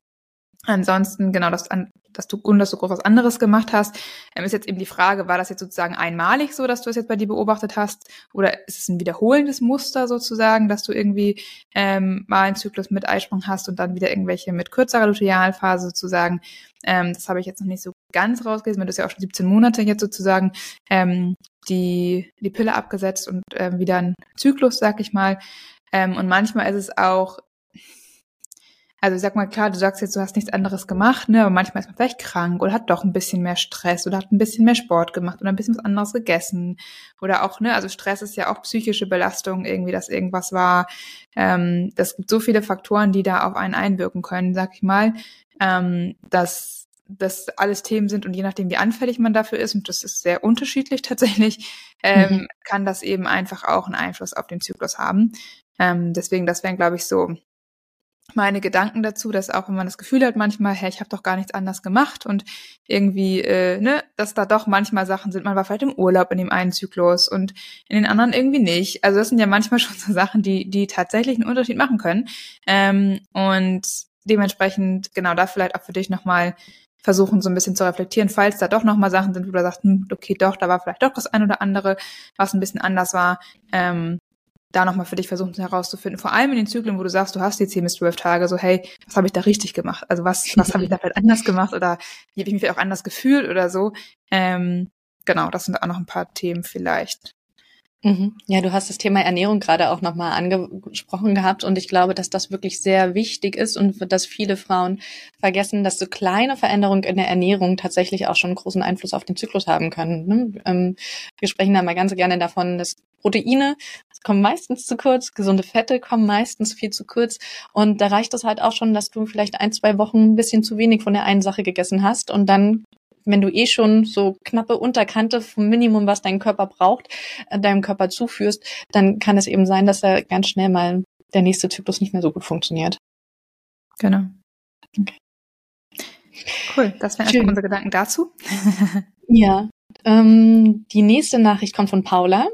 Ansonsten, genau, dass, dass du, und dass du groß was anderes gemacht hast, ähm, ist jetzt eben die Frage, war das jetzt sozusagen einmalig so, dass du es jetzt bei dir beobachtet hast? Oder ist es ein wiederholendes Muster sozusagen, dass du irgendwie ähm, mal einen Zyklus mit Eisprung hast und dann wieder irgendwelche mit kürzerer Lutealphase sozusagen? Ähm, das habe ich jetzt noch nicht so ganz rausgelesen, weil du hast ja auch schon 17 Monate jetzt sozusagen ähm, die, die Pille abgesetzt und ähm, wieder ein Zyklus, sag ich mal. Ähm, und manchmal ist es auch also sag mal, klar, du sagst jetzt, du hast nichts anderes gemacht, ne, aber manchmal ist man vielleicht krank oder hat doch ein bisschen mehr Stress oder hat ein bisschen mehr Sport gemacht oder ein bisschen was anderes gegessen oder auch, ne, also Stress ist ja auch psychische Belastung irgendwie, dass irgendwas war. Ähm, das gibt so viele Faktoren, die da auf einen einwirken können, sag ich mal, ähm, dass das alles Themen sind und je nachdem, wie anfällig man dafür ist, und das ist sehr unterschiedlich tatsächlich, ähm, mhm. kann das eben einfach auch einen Einfluss auf den Zyklus haben. Ähm, deswegen, das wären, glaube ich, so meine Gedanken dazu, dass auch wenn man das Gefühl hat manchmal, hey, ich habe doch gar nichts anders gemacht und irgendwie, äh, ne, dass da doch manchmal Sachen sind, man war vielleicht im Urlaub in dem einen Zyklus und in den anderen irgendwie nicht. Also das sind ja manchmal schon so Sachen, die, die tatsächlich einen Unterschied machen können. Ähm, und dementsprechend, genau, da vielleicht auch für dich nochmal versuchen, so ein bisschen zu reflektieren, falls da doch nochmal Sachen sind, wo du sagst, hm, okay, doch, da war vielleicht doch das ein oder andere, was ein bisschen anders war. Ähm, da nochmal für dich versuchen herauszufinden, vor allem in den Zyklen, wo du sagst, du hast die 10 bis 12 Tage, so hey, was habe ich da richtig gemacht? Also was, was habe ich da vielleicht anders gemacht oder wie habe ich mich vielleicht auch anders gefühlt oder so? Ähm, genau, das sind auch noch ein paar Themen vielleicht. Mhm. Ja, du hast das Thema Ernährung gerade auch nochmal angesprochen gehabt und ich glaube, dass das wirklich sehr wichtig ist und dass viele Frauen vergessen, dass so kleine Veränderungen in der Ernährung tatsächlich auch schon großen Einfluss auf den Zyklus haben können. Ne? Ähm, wir sprechen da mal ganz gerne davon, dass Proteine kommen meistens zu kurz, gesunde Fette kommen meistens viel zu kurz und da reicht es halt auch schon, dass du vielleicht ein, zwei Wochen ein bisschen zu wenig von der einen Sache gegessen hast und dann wenn du eh schon so knappe Unterkante vom Minimum, was dein Körper braucht, äh, deinem Körper zuführst, dann kann es eben sein, dass da ganz schnell mal der nächste Zyklus nicht mehr so gut funktioniert. Genau. Okay. Cool, das wären erstmal unsere Gedanken dazu. ja, ähm, die nächste Nachricht kommt von Paula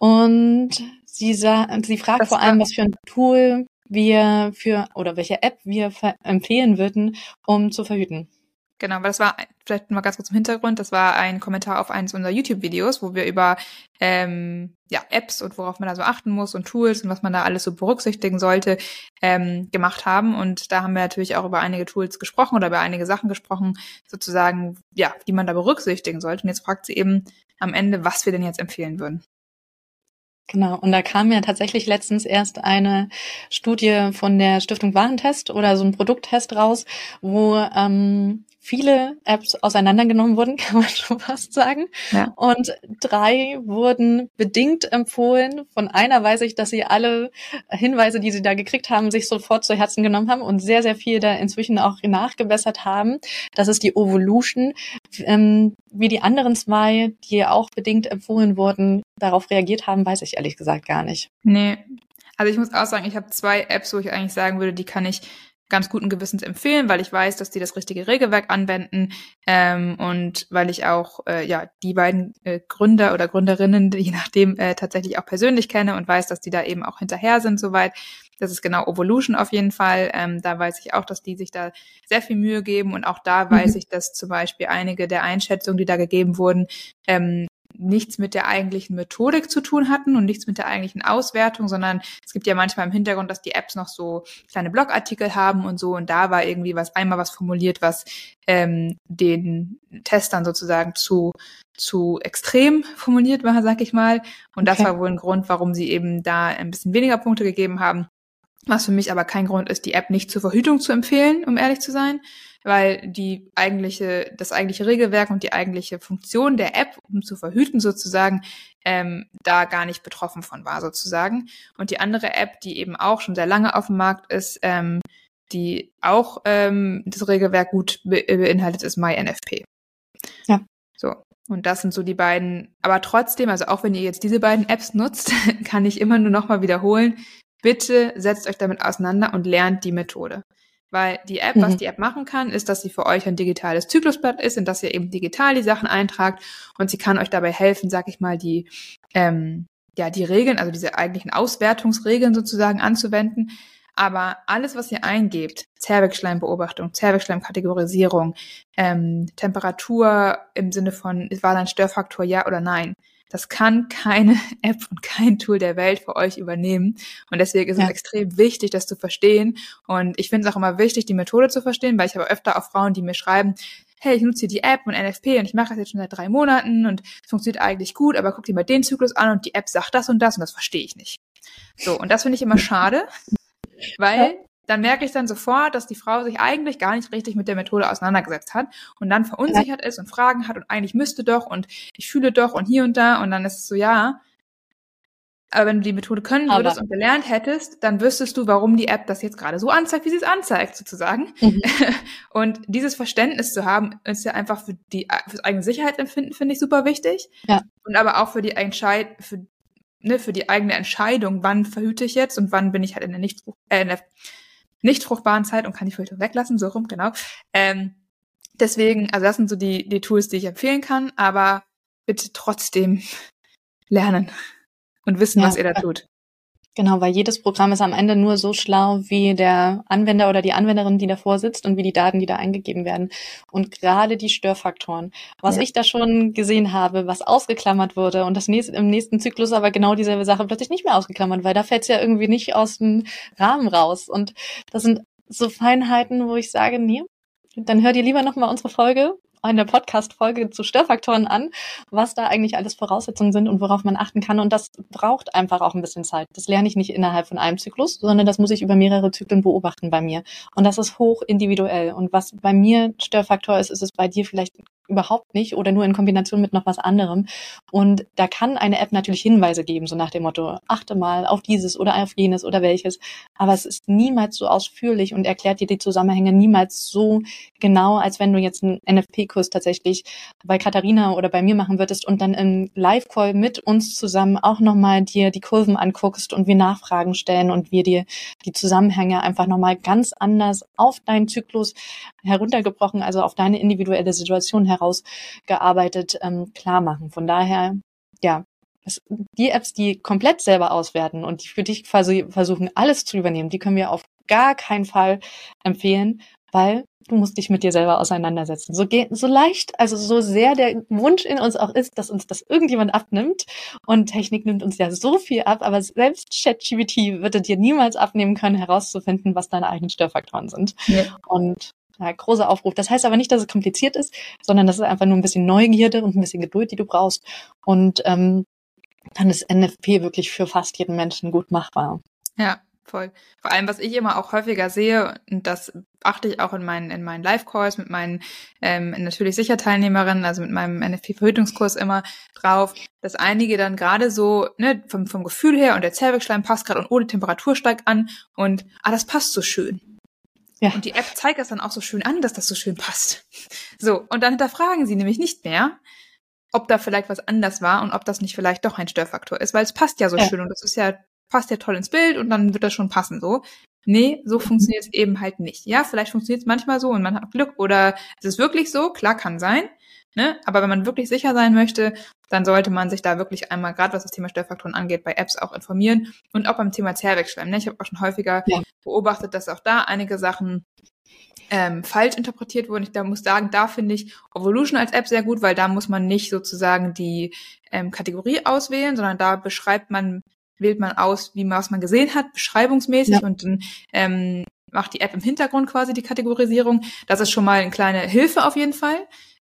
und sie, sie fragt das vor allem, was für ein Tool wir für oder welche App wir empfehlen würden, um zu verhüten. Genau, weil das war, vielleicht mal ganz kurz im Hintergrund, das war ein Kommentar auf eines unserer YouTube-Videos, wo wir über ähm, ja, Apps und worauf man da so achten muss und Tools und was man da alles so berücksichtigen sollte, ähm, gemacht haben. Und da haben wir natürlich auch über einige Tools gesprochen oder über einige Sachen gesprochen, sozusagen, ja, die man da berücksichtigen sollte. Und jetzt fragt sie eben am Ende, was wir denn jetzt empfehlen würden. Genau, und da kam ja tatsächlich letztens erst eine Studie von der Stiftung Warentest oder so ein Produkttest raus, wo ähm, viele Apps auseinandergenommen wurden, kann man schon fast sagen. Ja. Und drei wurden bedingt empfohlen. Von einer weiß ich, dass sie alle Hinweise, die sie da gekriegt haben, sich sofort zu Herzen genommen haben und sehr, sehr viel da inzwischen auch nachgebessert haben. Das ist die Evolution. Ähm, wie die anderen zwei, die auch bedingt empfohlen wurden, darauf reagiert haben, weiß ich ehrlich gesagt gar nicht. Nee. Also ich muss auch sagen, ich habe zwei Apps, wo ich eigentlich sagen würde, die kann ich ganz guten Gewissens empfehlen, weil ich weiß, dass die das richtige Regelwerk anwenden ähm, und weil ich auch äh, ja die beiden äh, Gründer oder Gründerinnen, je nachdem, äh, tatsächlich auch persönlich kenne und weiß, dass die da eben auch hinterher sind soweit. Das ist genau Evolution auf jeden Fall. Ähm, da weiß ich auch, dass die sich da sehr viel Mühe geben und auch da mhm. weiß ich, dass zum Beispiel einige der Einschätzungen, die da gegeben wurden, ähm, nichts mit der eigentlichen Methodik zu tun hatten und nichts mit der eigentlichen Auswertung, sondern es gibt ja manchmal im Hintergrund, dass die Apps noch so kleine Blogartikel haben und so und da war irgendwie was einmal was formuliert, was ähm, den Testern sozusagen zu zu extrem formuliert war, sag ich mal. Und okay. das war wohl ein Grund, warum sie eben da ein bisschen weniger Punkte gegeben haben. Was für mich aber kein Grund ist, die App nicht zur Verhütung zu empfehlen, um ehrlich zu sein, weil die eigentliche, das eigentliche Regelwerk und die eigentliche Funktion der App, um zu verhüten sozusagen, ähm, da gar nicht betroffen von war sozusagen. Und die andere App, die eben auch schon sehr lange auf dem Markt ist, ähm, die auch ähm, das Regelwerk gut be beinhaltet, ist MyNFP. Ja. So. Und das sind so die beiden, aber trotzdem, also auch wenn ihr jetzt diese beiden Apps nutzt, kann ich immer nur nochmal wiederholen, bitte setzt euch damit auseinander und lernt die Methode. Weil die App, mhm. was die App machen kann, ist, dass sie für euch ein digitales Zyklusblatt ist, in das ihr eben digital die Sachen eintragt und sie kann euch dabei helfen, sag ich mal, die, ähm, ja, die Regeln, also diese eigentlichen Auswertungsregeln sozusagen anzuwenden. Aber alles, was ihr eingebt, Zervixschleimbeobachtung, Zervixschleimkategorisierung, ähm, Temperatur im Sinne von, war da ein Störfaktor, ja oder nein, das kann keine App und kein Tool der Welt für euch übernehmen. Und deswegen ist ja. es extrem wichtig, das zu verstehen. Und ich finde es auch immer wichtig, die Methode zu verstehen, weil ich habe öfter auch Frauen, die mir schreiben, hey, ich nutze hier die App und NFP und ich mache das jetzt schon seit drei Monaten und es funktioniert eigentlich gut, aber guck dir mal den Zyklus an und die App sagt das und das und das verstehe ich nicht. So, und das finde ich immer schade, weil dann merke ich dann sofort, dass die Frau sich eigentlich gar nicht richtig mit der Methode auseinandergesetzt hat und dann verunsichert ist und Fragen hat und eigentlich müsste doch und ich fühle doch und hier und da und dann ist es so, ja. Aber wenn du die Methode können würdest Aber. und gelernt hättest, dann wüsstest du, warum die App das jetzt gerade so anzeigt, wie sie es anzeigt, sozusagen. Mhm. Und dieses Verständnis zu haben, ist ja einfach für die fürs eigene Sicherheitsempfinden, finde ich super wichtig. Ja. Und aber auch für die Entscheid, für, ne, für die eigene Entscheidung, wann verhüte ich jetzt und wann bin ich halt in der nicht äh, in der nicht fruchtbaren Zeit und kann die Filter weglassen, so rum, genau. Ähm, deswegen, also das sind so die, die Tools, die ich empfehlen kann, aber bitte trotzdem lernen und wissen, ja, was ihr da tut. Genau, weil jedes Programm ist am Ende nur so schlau wie der Anwender oder die Anwenderin, die davor sitzt und wie die Daten, die da eingegeben werden. Und gerade die Störfaktoren, was ja. ich da schon gesehen habe, was ausgeklammert wurde und das nächste, im nächsten Zyklus aber genau dieselbe Sache plötzlich nicht mehr ausgeklammert, weil da fällt es ja irgendwie nicht aus dem Rahmen raus. Und das sind so Feinheiten, wo ich sage, nee, dann hör dir lieber nochmal unsere Folge eine Podcast-Folge zu Störfaktoren an, was da eigentlich alles Voraussetzungen sind und worauf man achten kann. Und das braucht einfach auch ein bisschen Zeit. Das lerne ich nicht innerhalb von einem Zyklus, sondern das muss ich über mehrere Zyklen beobachten bei mir. Und das ist hoch individuell. Und was bei mir Störfaktor ist, ist es bei dir vielleicht überhaupt nicht oder nur in Kombination mit noch was anderem. Und da kann eine App natürlich Hinweise geben, so nach dem Motto, achte mal auf dieses oder auf jenes oder welches. Aber es ist niemals so ausführlich und erklärt dir die Zusammenhänge niemals so genau, als wenn du jetzt einen NFP-Kurs tatsächlich bei Katharina oder bei mir machen würdest und dann im Live-Call mit uns zusammen auch nochmal dir die Kurven anguckst und wir Nachfragen stellen und wir dir die Zusammenhänge einfach nochmal ganz anders auf deinen Zyklus heruntergebrochen, also auf deine individuelle Situation herausgearbeitet, ähm, klar machen. Von daher, ja, die Apps, die komplett selber auswerten und die für dich quasi versuchen, alles zu übernehmen, die können wir auf gar keinen Fall empfehlen, weil du musst dich mit dir selber auseinandersetzen. So, so leicht, also so sehr der Wunsch in uns auch ist, dass uns das irgendjemand abnimmt. Und Technik nimmt uns ja so viel ab, aber selbst ChatGPT würde dir niemals abnehmen können, herauszufinden, was deine eigenen Störfaktoren sind. Ja. Und ja, großer Aufruf. Das heißt aber nicht, dass es kompliziert ist, sondern das ist einfach nur ein bisschen Neugierde und ein bisschen Geduld, die du brauchst. Und ähm, dann ist NFP wirklich für fast jeden Menschen gut machbar. Ja, voll. Vor allem, was ich immer auch häufiger sehe, und das achte ich auch in meinen, in meinen Live-Calls mit meinen ähm, natürlich sicher Teilnehmerinnen, also mit meinem NFP-Verhütungskurs immer drauf, dass einige dann gerade so, ne, vom, vom Gefühl her und der Zervixschleim passt gerade und ohne Temperatur steigt an und ah, das passt so schön. Ja. Und die App zeigt das dann auch so schön an, dass das so schön passt. So, und dann hinterfragen sie nämlich nicht mehr, ob da vielleicht was anders war und ob das nicht vielleicht doch ein Störfaktor ist, weil es passt ja so ja. schön und das ist ja, passt ja toll ins Bild und dann wird das schon passen so. Nee, so funktioniert es eben halt nicht. Ja, vielleicht funktioniert es manchmal so und man hat Glück oder es ist wirklich so, klar kann sein. Ne? Aber wenn man wirklich sicher sein möchte, dann sollte man sich da wirklich einmal, gerade was das Thema Störfaktoren angeht, bei Apps auch informieren und auch beim Thema Zervixschleim. Ne? Ich habe auch schon häufiger ja. beobachtet, dass auch da einige Sachen ähm, falsch interpretiert wurden. Ich da muss sagen, da finde ich Evolution als App sehr gut, weil da muss man nicht sozusagen die ähm, Kategorie auswählen, sondern da beschreibt man, wählt man aus, wie man was man gesehen hat, beschreibungsmäßig ja. und dann ähm, macht die App im Hintergrund quasi die Kategorisierung. Das ist schon mal eine kleine Hilfe auf jeden Fall.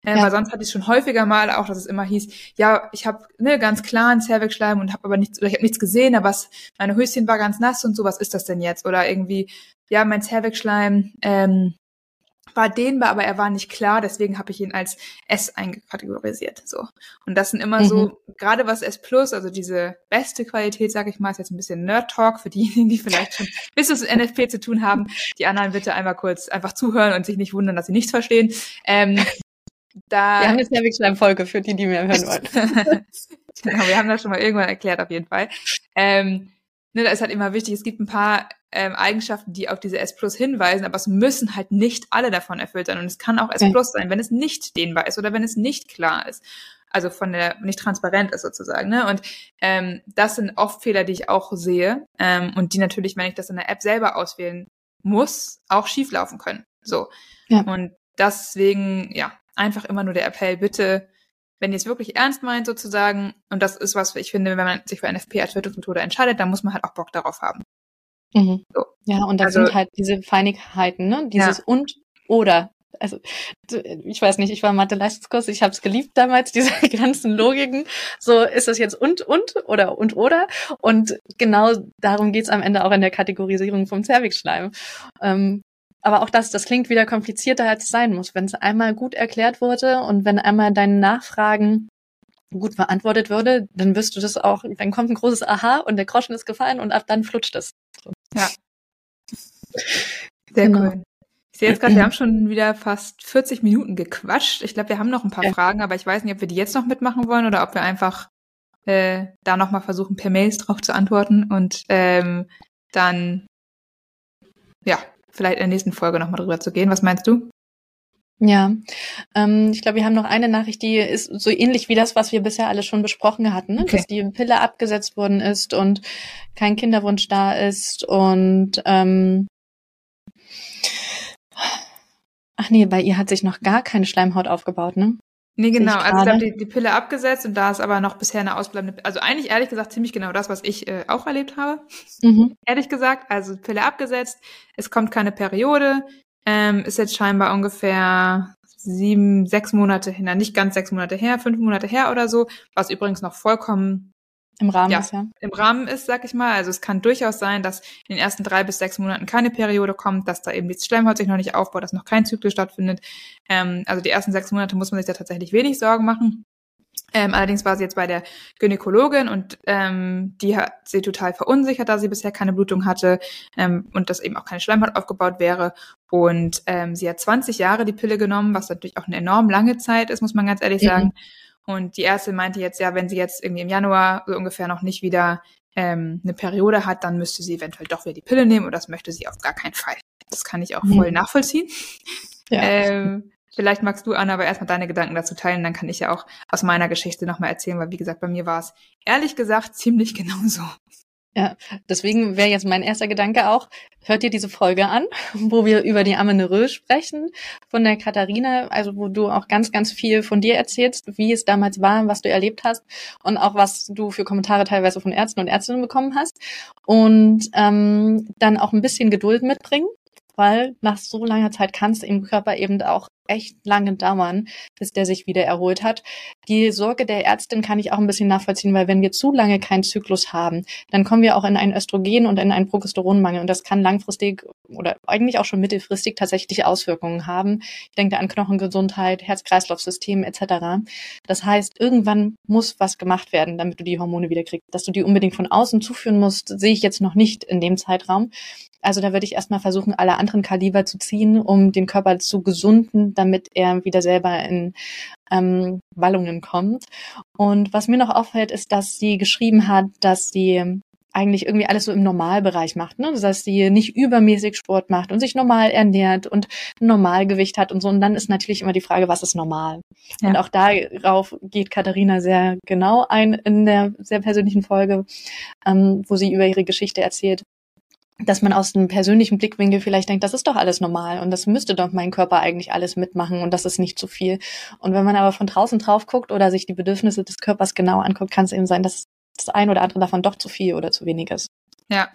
Äh, ja. Weil sonst hatte ich schon häufiger mal auch, dass es immer hieß, ja, ich habe ne, ganz klar einen Zervixschleim und habe aber nichts, oder ich habe nichts gesehen, aber was, meine Höschen war ganz nass und so, was ist das denn jetzt? Oder irgendwie, ja, mein Zervixschleim ähm, war dehnbar, aber er war nicht klar, deswegen habe ich ihn als S eingekategorisiert. So. Und das sind immer mhm. so, gerade was S Plus, also diese beste Qualität, sage ich mal, ist jetzt ein bisschen Nerd-Talk für diejenigen, die vielleicht schon bis zu NFP zu tun haben. Die anderen bitte einmal kurz einfach zuhören und sich nicht wundern, dass sie nichts verstehen. Ähm, da wir haben jetzt ja wirklich eine Folge für die, die mehr hören wollen. genau, wir haben das schon mal irgendwann erklärt, auf jeden Fall. Ähm, ne, da ist halt immer wichtig, es gibt ein paar ähm, Eigenschaften, die auf diese S Plus hinweisen, aber es müssen halt nicht alle davon erfüllt sein. Und es kann auch S Plus sein, wenn es nicht dehnbar ist oder wenn es nicht klar ist. Also von der nicht transparent ist sozusagen. Ne? Und ähm, das sind oft Fehler, die ich auch sehe ähm, und die natürlich, wenn ich das in der App selber auswählen muss, auch schieflaufen können. So. Ja. Und deswegen, ja, einfach immer nur der Appell, bitte wenn ihr es wirklich ernst meint sozusagen, und das ist was, ich finde, wenn man sich für NFP als Tötungsmethode entscheidet, dann muss man halt auch Bock darauf haben. Mhm. So. Ja, und das also, sind halt diese Feinigkeiten, ne? Dieses ja. und oder. Also ich weiß nicht, ich war Mathe-Leistungskurs, ich habe es geliebt damals, diese ganzen Logiken. So, ist das jetzt und und oder und oder? Und genau darum geht's am Ende auch in der Kategorisierung vom Zervixschleim. Ähm, aber auch das, das klingt wieder komplizierter, als es sein muss. Wenn es einmal gut erklärt wurde und wenn einmal deine Nachfragen gut beantwortet würde, dann wirst du das auch, dann kommt ein großes Aha und der Groschen ist gefallen und ab dann flutscht es. Ja. Sehr genau. cool. Ich sehe jetzt gerade, wir haben schon wieder fast 40 Minuten gequatscht. Ich glaube, wir haben noch ein paar ja. Fragen, aber ich weiß nicht, ob wir die jetzt noch mitmachen wollen oder ob wir einfach äh, da nochmal versuchen, per Mails drauf zu antworten und ähm, dann ja, vielleicht in der nächsten Folge nochmal drüber zu gehen. Was meinst du? Ja, ähm, ich glaube, wir haben noch eine Nachricht, die ist so ähnlich wie das, was wir bisher alles schon besprochen hatten, ne? okay. dass die Pille abgesetzt worden ist und kein Kinderwunsch da ist und ähm, ach nee, bei ihr hat sich noch gar keine Schleimhaut aufgebaut, ne? Nee, genau. Also ich habe die, die Pille abgesetzt und da ist aber noch bisher eine ausbleibende, also eigentlich ehrlich gesagt ziemlich genau das, was ich äh, auch erlebt habe. Mhm. Ehrlich gesagt, also Pille abgesetzt, es kommt keine Periode, ähm, ist jetzt scheinbar ungefähr sieben, sechs Monate hin, nicht ganz sechs Monate her, fünf Monate her oder so, was übrigens noch vollkommen im Rahmen ja, ist, ja. Im Rahmen ist, sag ich mal. Also es kann durchaus sein, dass in den ersten drei bis sechs Monaten keine Periode kommt, dass da eben die Schleimhaut sich noch nicht aufbaut, dass noch kein Zyklus stattfindet. Ähm, also die ersten sechs Monate muss man sich da tatsächlich wenig Sorgen machen. Ähm, allerdings war sie jetzt bei der Gynäkologin und ähm, die hat sie total verunsichert, da sie bisher keine Blutung hatte ähm, und dass eben auch keine Schleimhaut aufgebaut wäre. Und ähm, sie hat 20 Jahre die Pille genommen, was natürlich auch eine enorm lange Zeit ist, muss man ganz ehrlich mhm. sagen. Und die erste meinte jetzt, ja, wenn sie jetzt irgendwie im Januar so ungefähr noch nicht wieder ähm, eine Periode hat, dann müsste sie eventuell doch wieder die Pille nehmen und das möchte sie auf gar keinen Fall. Das kann ich auch mhm. voll nachvollziehen. Ja. Ähm, vielleicht magst du, Anna, aber erstmal deine Gedanken dazu teilen, dann kann ich ja auch aus meiner Geschichte nochmal erzählen, weil wie gesagt, bei mir war es ehrlich gesagt ziemlich genauso. Ja, deswegen wäre jetzt mein erster Gedanke auch, hört ihr diese Folge an, wo wir über die Amenorrhoe sprechen von der Katharina, also wo du auch ganz, ganz viel von dir erzählst, wie es damals war, was du erlebt hast und auch was du für Kommentare teilweise von Ärzten und Ärztinnen bekommen hast und ähm, dann auch ein bisschen Geduld mitbringen, weil nach so langer Zeit kann es im Körper eben auch echt lange dauern, bis der sich wieder erholt hat. Die Sorge der Ärztin kann ich auch ein bisschen nachvollziehen, weil wenn wir zu lange keinen Zyklus haben, dann kommen wir auch in einen Östrogen und in einen Progesteronmangel und das kann langfristig oder eigentlich auch schon mittelfristig tatsächlich Auswirkungen haben. Ich denke an Knochengesundheit, Herz-Kreislauf-System etc. Das heißt, irgendwann muss was gemacht werden, damit du die Hormone wieder kriegst. Dass du die unbedingt von außen zuführen musst, sehe ich jetzt noch nicht in dem Zeitraum. Also da würde ich erstmal versuchen, alle anderen Kaliber zu ziehen, um den Körper zu gesunden, damit er wieder selber in ähm, Wallungen kommt. Und was mir noch auffällt, ist, dass sie geschrieben hat, dass sie eigentlich irgendwie alles so im Normalbereich macht. Ne? Das heißt, sie nicht übermäßig Sport macht und sich normal ernährt und ein Normalgewicht hat und so. Und dann ist natürlich immer die Frage, was ist normal? Ja. Und auch darauf geht Katharina sehr genau ein in der sehr persönlichen Folge, ähm, wo sie über ihre Geschichte erzählt. dass man aus einem persönlichen Blickwinkel vielleicht denkt, das ist doch alles normal und das müsste doch mein Körper eigentlich alles mitmachen und das ist nicht zu viel. Und wenn man aber von draußen drauf guckt oder sich die Bedürfnisse des Körpers genau anguckt, kann es eben sein, dass das ein oder andere davon doch zu viel oder zu wenig ist. Ja,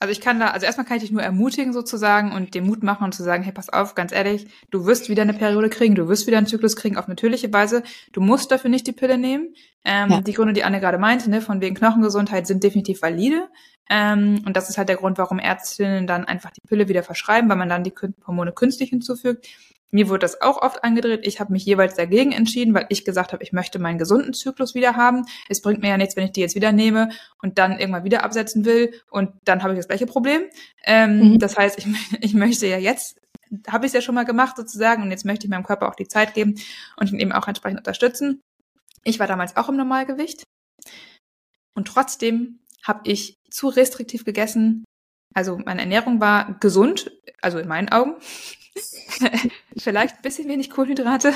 also ich kann da, also erstmal kann ich dich nur ermutigen sozusagen und den Mut machen und zu sagen, hey, pass auf, ganz ehrlich, du wirst wieder eine Periode kriegen, du wirst wieder einen Zyklus kriegen auf natürliche Weise. Du musst dafür nicht die Pille nehmen. Ähm, ja. Die Gründe, die Anne gerade meinte, ne, von wegen Knochengesundheit, sind definitiv valide. Ähm, und das ist halt der Grund, warum Ärztinnen dann einfach die Pille wieder verschreiben, weil man dann die Hormone künstlich hinzufügt. Mir wurde das auch oft angedreht. Ich habe mich jeweils dagegen entschieden, weil ich gesagt habe, ich möchte meinen gesunden Zyklus wieder haben. Es bringt mir ja nichts, wenn ich die jetzt wieder nehme und dann irgendwann wieder absetzen will und dann habe ich das gleiche Problem. Ähm, mhm. Das heißt, ich, ich möchte ja jetzt, habe ich es ja schon mal gemacht sozusagen und jetzt möchte ich meinem Körper auch die Zeit geben und ihn eben auch entsprechend unterstützen. Ich war damals auch im Normalgewicht und trotzdem habe ich zu restriktiv gegessen. Also meine Ernährung war gesund, also in meinen Augen. Vielleicht ein bisschen wenig Kohlenhydrate,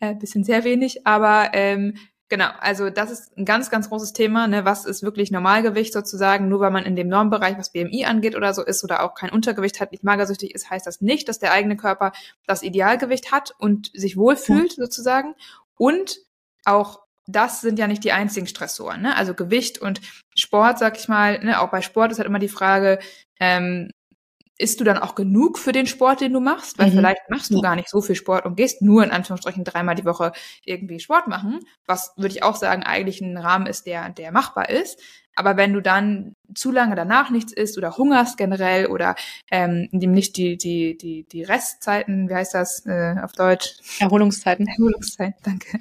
ein äh, bisschen sehr wenig, aber ähm, genau, also das ist ein ganz, ganz großes Thema. Ne? Was ist wirklich Normalgewicht sozusagen? Nur weil man in dem Normbereich, was BMI angeht oder so ist oder auch kein Untergewicht hat, nicht magersüchtig ist, heißt das nicht, dass der eigene Körper das Idealgewicht hat und sich wohlfühlt ja. sozusagen. Und auch das sind ja nicht die einzigen Stressoren. Ne? Also Gewicht und Sport, sag ich mal, ne? auch bei Sport ist halt immer die Frage, ähm, isst du dann auch genug für den Sport, den du machst? Weil mhm. vielleicht machst du gar nicht so viel Sport und gehst nur in Anführungsstrichen dreimal die Woche irgendwie Sport machen, was würde ich auch sagen eigentlich ein Rahmen ist, der, der machbar ist. Aber wenn du dann zu lange danach nichts isst oder hungerst generell oder ähm, nicht die, die, die, die Restzeiten, wie heißt das äh, auf Deutsch? Erholungszeiten. Erholungszeiten, danke.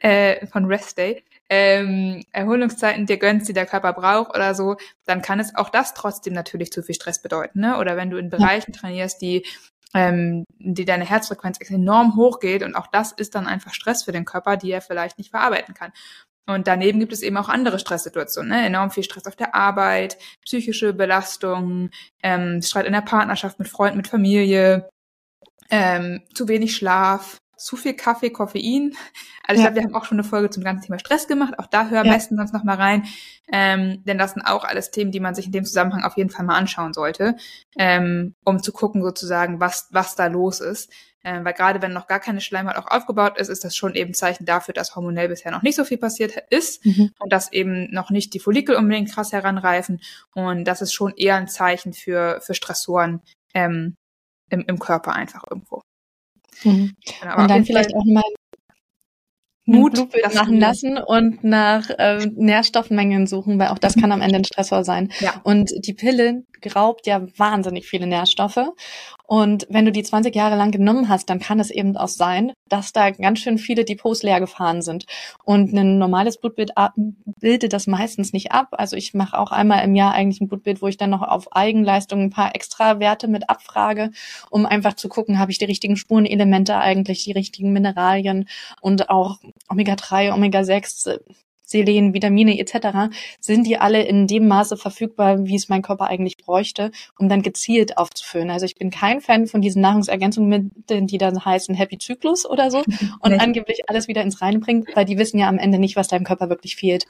äh, von Rest Day, ähm, Erholungszeiten dir gönnst, die der Körper braucht oder so, dann kann es auch das trotzdem natürlich zu viel Stress bedeuten. Ne? Oder wenn du in Bereichen ja. trainierst, die ähm, die deine Herzfrequenz enorm hoch geht und auch das ist dann einfach Stress für den Körper, die er vielleicht nicht verarbeiten kann. Und daneben gibt es eben auch andere Stresssituationen, ne? enorm viel Stress auf der Arbeit, psychische Belastungen, ähm, Streit in der Partnerschaft mit Freunden, mit Familie, ähm, zu wenig Schlaf, zu viel Kaffee, Koffein. Also ich ja. glaube, wir haben auch schon eine Folge zum ganzen Thema Stress gemacht. Auch da hör am ja. besten sonst noch mal rein. Ähm, denn das sind auch alles Themen, die man sich in dem Zusammenhang auf jeden Fall mal anschauen sollte, ähm, um zu gucken sozusagen, was, was da los ist. Ähm, weil gerade wenn noch gar keine Schleimhaut auch aufgebaut ist, ist das schon eben Zeichen dafür, dass hormonell bisher noch nicht so viel passiert ist mhm. und dass eben noch nicht die Follikel unbedingt krass heranreifen. Und das ist schon eher ein Zeichen für, für Stressoren ähm, im, im Körper einfach irgendwo. Mhm. Genau, und dann vielleicht auch mal Mut Blutbild machen lassen und nach äh, Nährstoffmengen suchen, weil auch das kann am Ende ein Stressor sein. Ja. Und die Pille raubt ja wahnsinnig viele Nährstoffe. Und wenn du die 20 Jahre lang genommen hast, dann kann es eben auch sein, dass da ganz schön viele Depots leer gefahren sind. Und ein normales Blutbild bildet das meistens nicht ab. Also ich mache auch einmal im Jahr eigentlich ein Blutbild, wo ich dann noch auf Eigenleistung ein paar extra Werte mit abfrage, um einfach zu gucken, habe ich die richtigen Spurenelemente eigentlich, die richtigen Mineralien und auch Omega-3, Omega-6, Selen, Vitamine etc., sind die alle in dem Maße verfügbar, wie es mein Körper eigentlich bräuchte, um dann gezielt aufzufüllen. Also ich bin kein Fan von diesen Nahrungsergänzungsmitteln, die dann heißen Happy Zyklus oder so und nee. angeblich alles wieder ins Reine bringen, weil die wissen ja am Ende nicht, was deinem Körper wirklich fehlt.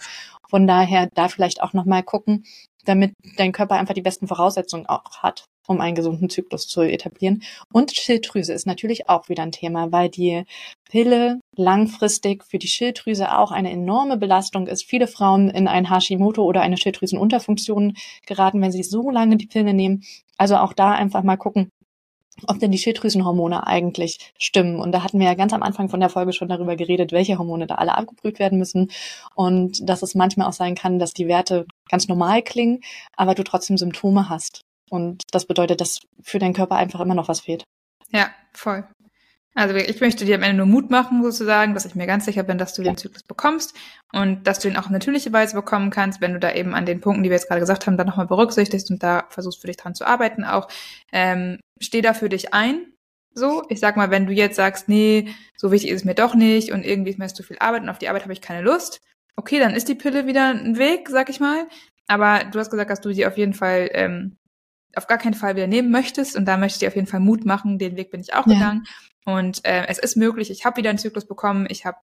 Von daher da vielleicht auch nochmal gucken, damit dein Körper einfach die besten Voraussetzungen auch hat um einen gesunden Zyklus zu etablieren. Und Schilddrüse ist natürlich auch wieder ein Thema, weil die Pille langfristig für die Schilddrüse auch eine enorme Belastung ist. Viele Frauen in ein Hashimoto oder eine Schilddrüsenunterfunktion geraten, wenn sie so lange die Pille nehmen. Also auch da einfach mal gucken, ob denn die Schilddrüsenhormone eigentlich stimmen. Und da hatten wir ja ganz am Anfang von der Folge schon darüber geredet, welche Hormone da alle abgeprüft werden müssen. Und dass es manchmal auch sein kann, dass die Werte ganz normal klingen, aber du trotzdem Symptome hast. Und das bedeutet, dass für deinen Körper einfach immer noch was fehlt. Ja, voll. Also ich möchte dir am Ende nur Mut machen, sozusagen, dass ich mir ganz sicher bin, dass du den Zyklus bekommst und dass du ihn auch auf natürliche Weise bekommen kannst, wenn du da eben an den Punkten, die wir jetzt gerade gesagt haben, dann nochmal berücksichtigst und da versuchst für dich dran zu arbeiten auch. Ähm, steh da für dich ein. So, ich sag mal, wenn du jetzt sagst, nee, so wichtig ist es mir doch nicht und irgendwie ist mir zu viel Arbeit und auf die Arbeit habe ich keine Lust, okay, dann ist die Pille wieder ein Weg, sag ich mal. Aber du hast gesagt, dass du sie auf jeden Fall ähm, auf gar keinen Fall wieder nehmen möchtest. Und da möchte ich dir auf jeden Fall Mut machen. Den Weg bin ich auch ja. gegangen. Und äh, es ist möglich. Ich habe wieder einen Zyklus bekommen. Ich habe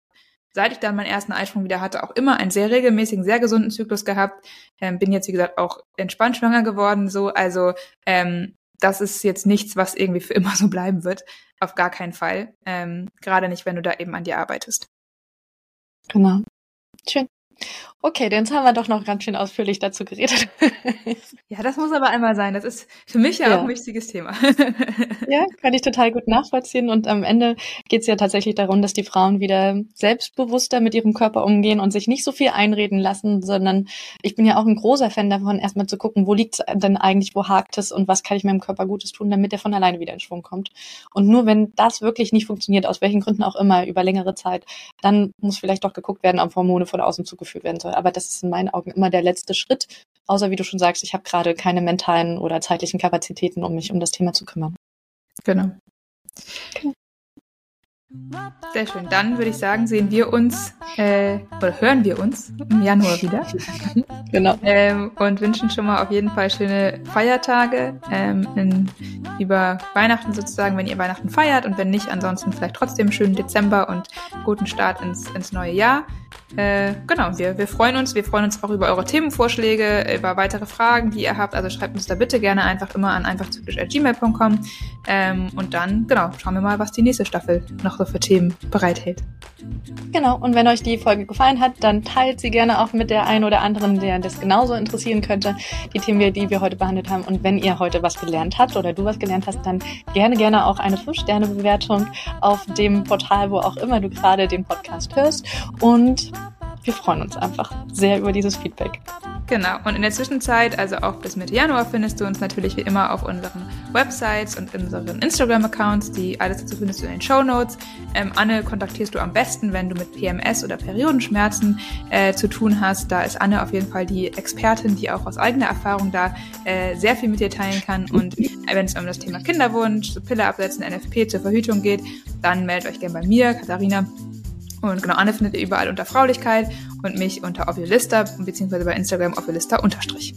seit ich dann meinen ersten Eisprung wieder hatte, auch immer einen sehr regelmäßigen, sehr gesunden Zyklus gehabt. Ähm, bin jetzt, wie gesagt, auch entspannt schwanger geworden, so. Also, ähm, das ist jetzt nichts, was irgendwie für immer so bleiben wird. Auf gar keinen Fall. Ähm, gerade nicht, wenn du da eben an dir arbeitest. Genau. Schön. Okay, jetzt haben wir doch noch ganz schön ausführlich dazu geredet. ja, das muss aber einmal sein. Das ist für mich ja, ja. auch ein wichtiges Thema. ja, kann ich total gut nachvollziehen. Und am Ende geht es ja tatsächlich darum, dass die Frauen wieder selbstbewusster mit ihrem Körper umgehen und sich nicht so viel einreden lassen, sondern ich bin ja auch ein großer Fan davon, erstmal zu gucken, wo liegt es denn eigentlich, wo hakt es und was kann ich meinem Körper Gutes tun, damit er von alleine wieder in Schwung kommt. Und nur wenn das wirklich nicht funktioniert, aus welchen Gründen auch immer, über längere Zeit, dann muss vielleicht doch geguckt werden, ob Hormone von außen zugeführt werden soll. Aber das ist in meinen Augen immer der letzte Schritt. Außer wie du schon sagst, ich habe gerade keine mentalen oder zeitlichen Kapazitäten, um mich um das Thema zu kümmern. Genau. Okay. Sehr schön. Dann würde ich sagen, sehen wir uns äh, oder hören wir uns im Januar wieder. genau. Ähm, und wünschen schon mal auf jeden Fall schöne Feiertage ähm, in, über Weihnachten sozusagen, wenn ihr Weihnachten feiert und wenn nicht, ansonsten vielleicht trotzdem einen schönen Dezember und guten Start ins, ins neue Jahr. Äh, genau, wir, wir freuen uns. Wir freuen uns auch über eure Themenvorschläge, über weitere Fragen, die ihr habt. Also schreibt uns da bitte gerne einfach immer an einfachzyklisch.gmail.com. Ähm, und dann, genau, schauen wir mal, was die nächste Staffel noch so für Themen bereithält. Genau, und wenn euch die Folge gefallen hat, dann teilt sie gerne auch mit der einen oder anderen, der das genauso interessieren könnte, die Themen, die wir heute behandelt haben. Und wenn ihr heute was gelernt habt oder du was gelernt hast, dann gerne, gerne auch eine 5-Sterne-Bewertung auf dem Portal, wo auch immer du gerade den Podcast hörst. Und wir freuen uns einfach sehr über dieses Feedback. Genau. Und in der Zwischenzeit, also auch bis Mitte Januar, findest du uns natürlich wie immer auf unseren Websites und unseren Instagram-Accounts. Die alles dazu findest du in den Show Notes. Ähm, Anne kontaktierst du am besten, wenn du mit PMS oder Periodenschmerzen äh, zu tun hast. Da ist Anne auf jeden Fall die Expertin, die auch aus eigener Erfahrung da äh, sehr viel mit dir teilen kann. Und äh, wenn es um das Thema Kinderwunsch, Pille absetzen, NFP zur Verhütung geht, dann meldet euch gerne bei mir, Katharina. Und genau, Anne findet ihr überall unter Fraulichkeit und mich unter Ovulista, beziehungsweise bei Instagram Ovulista unterstrich.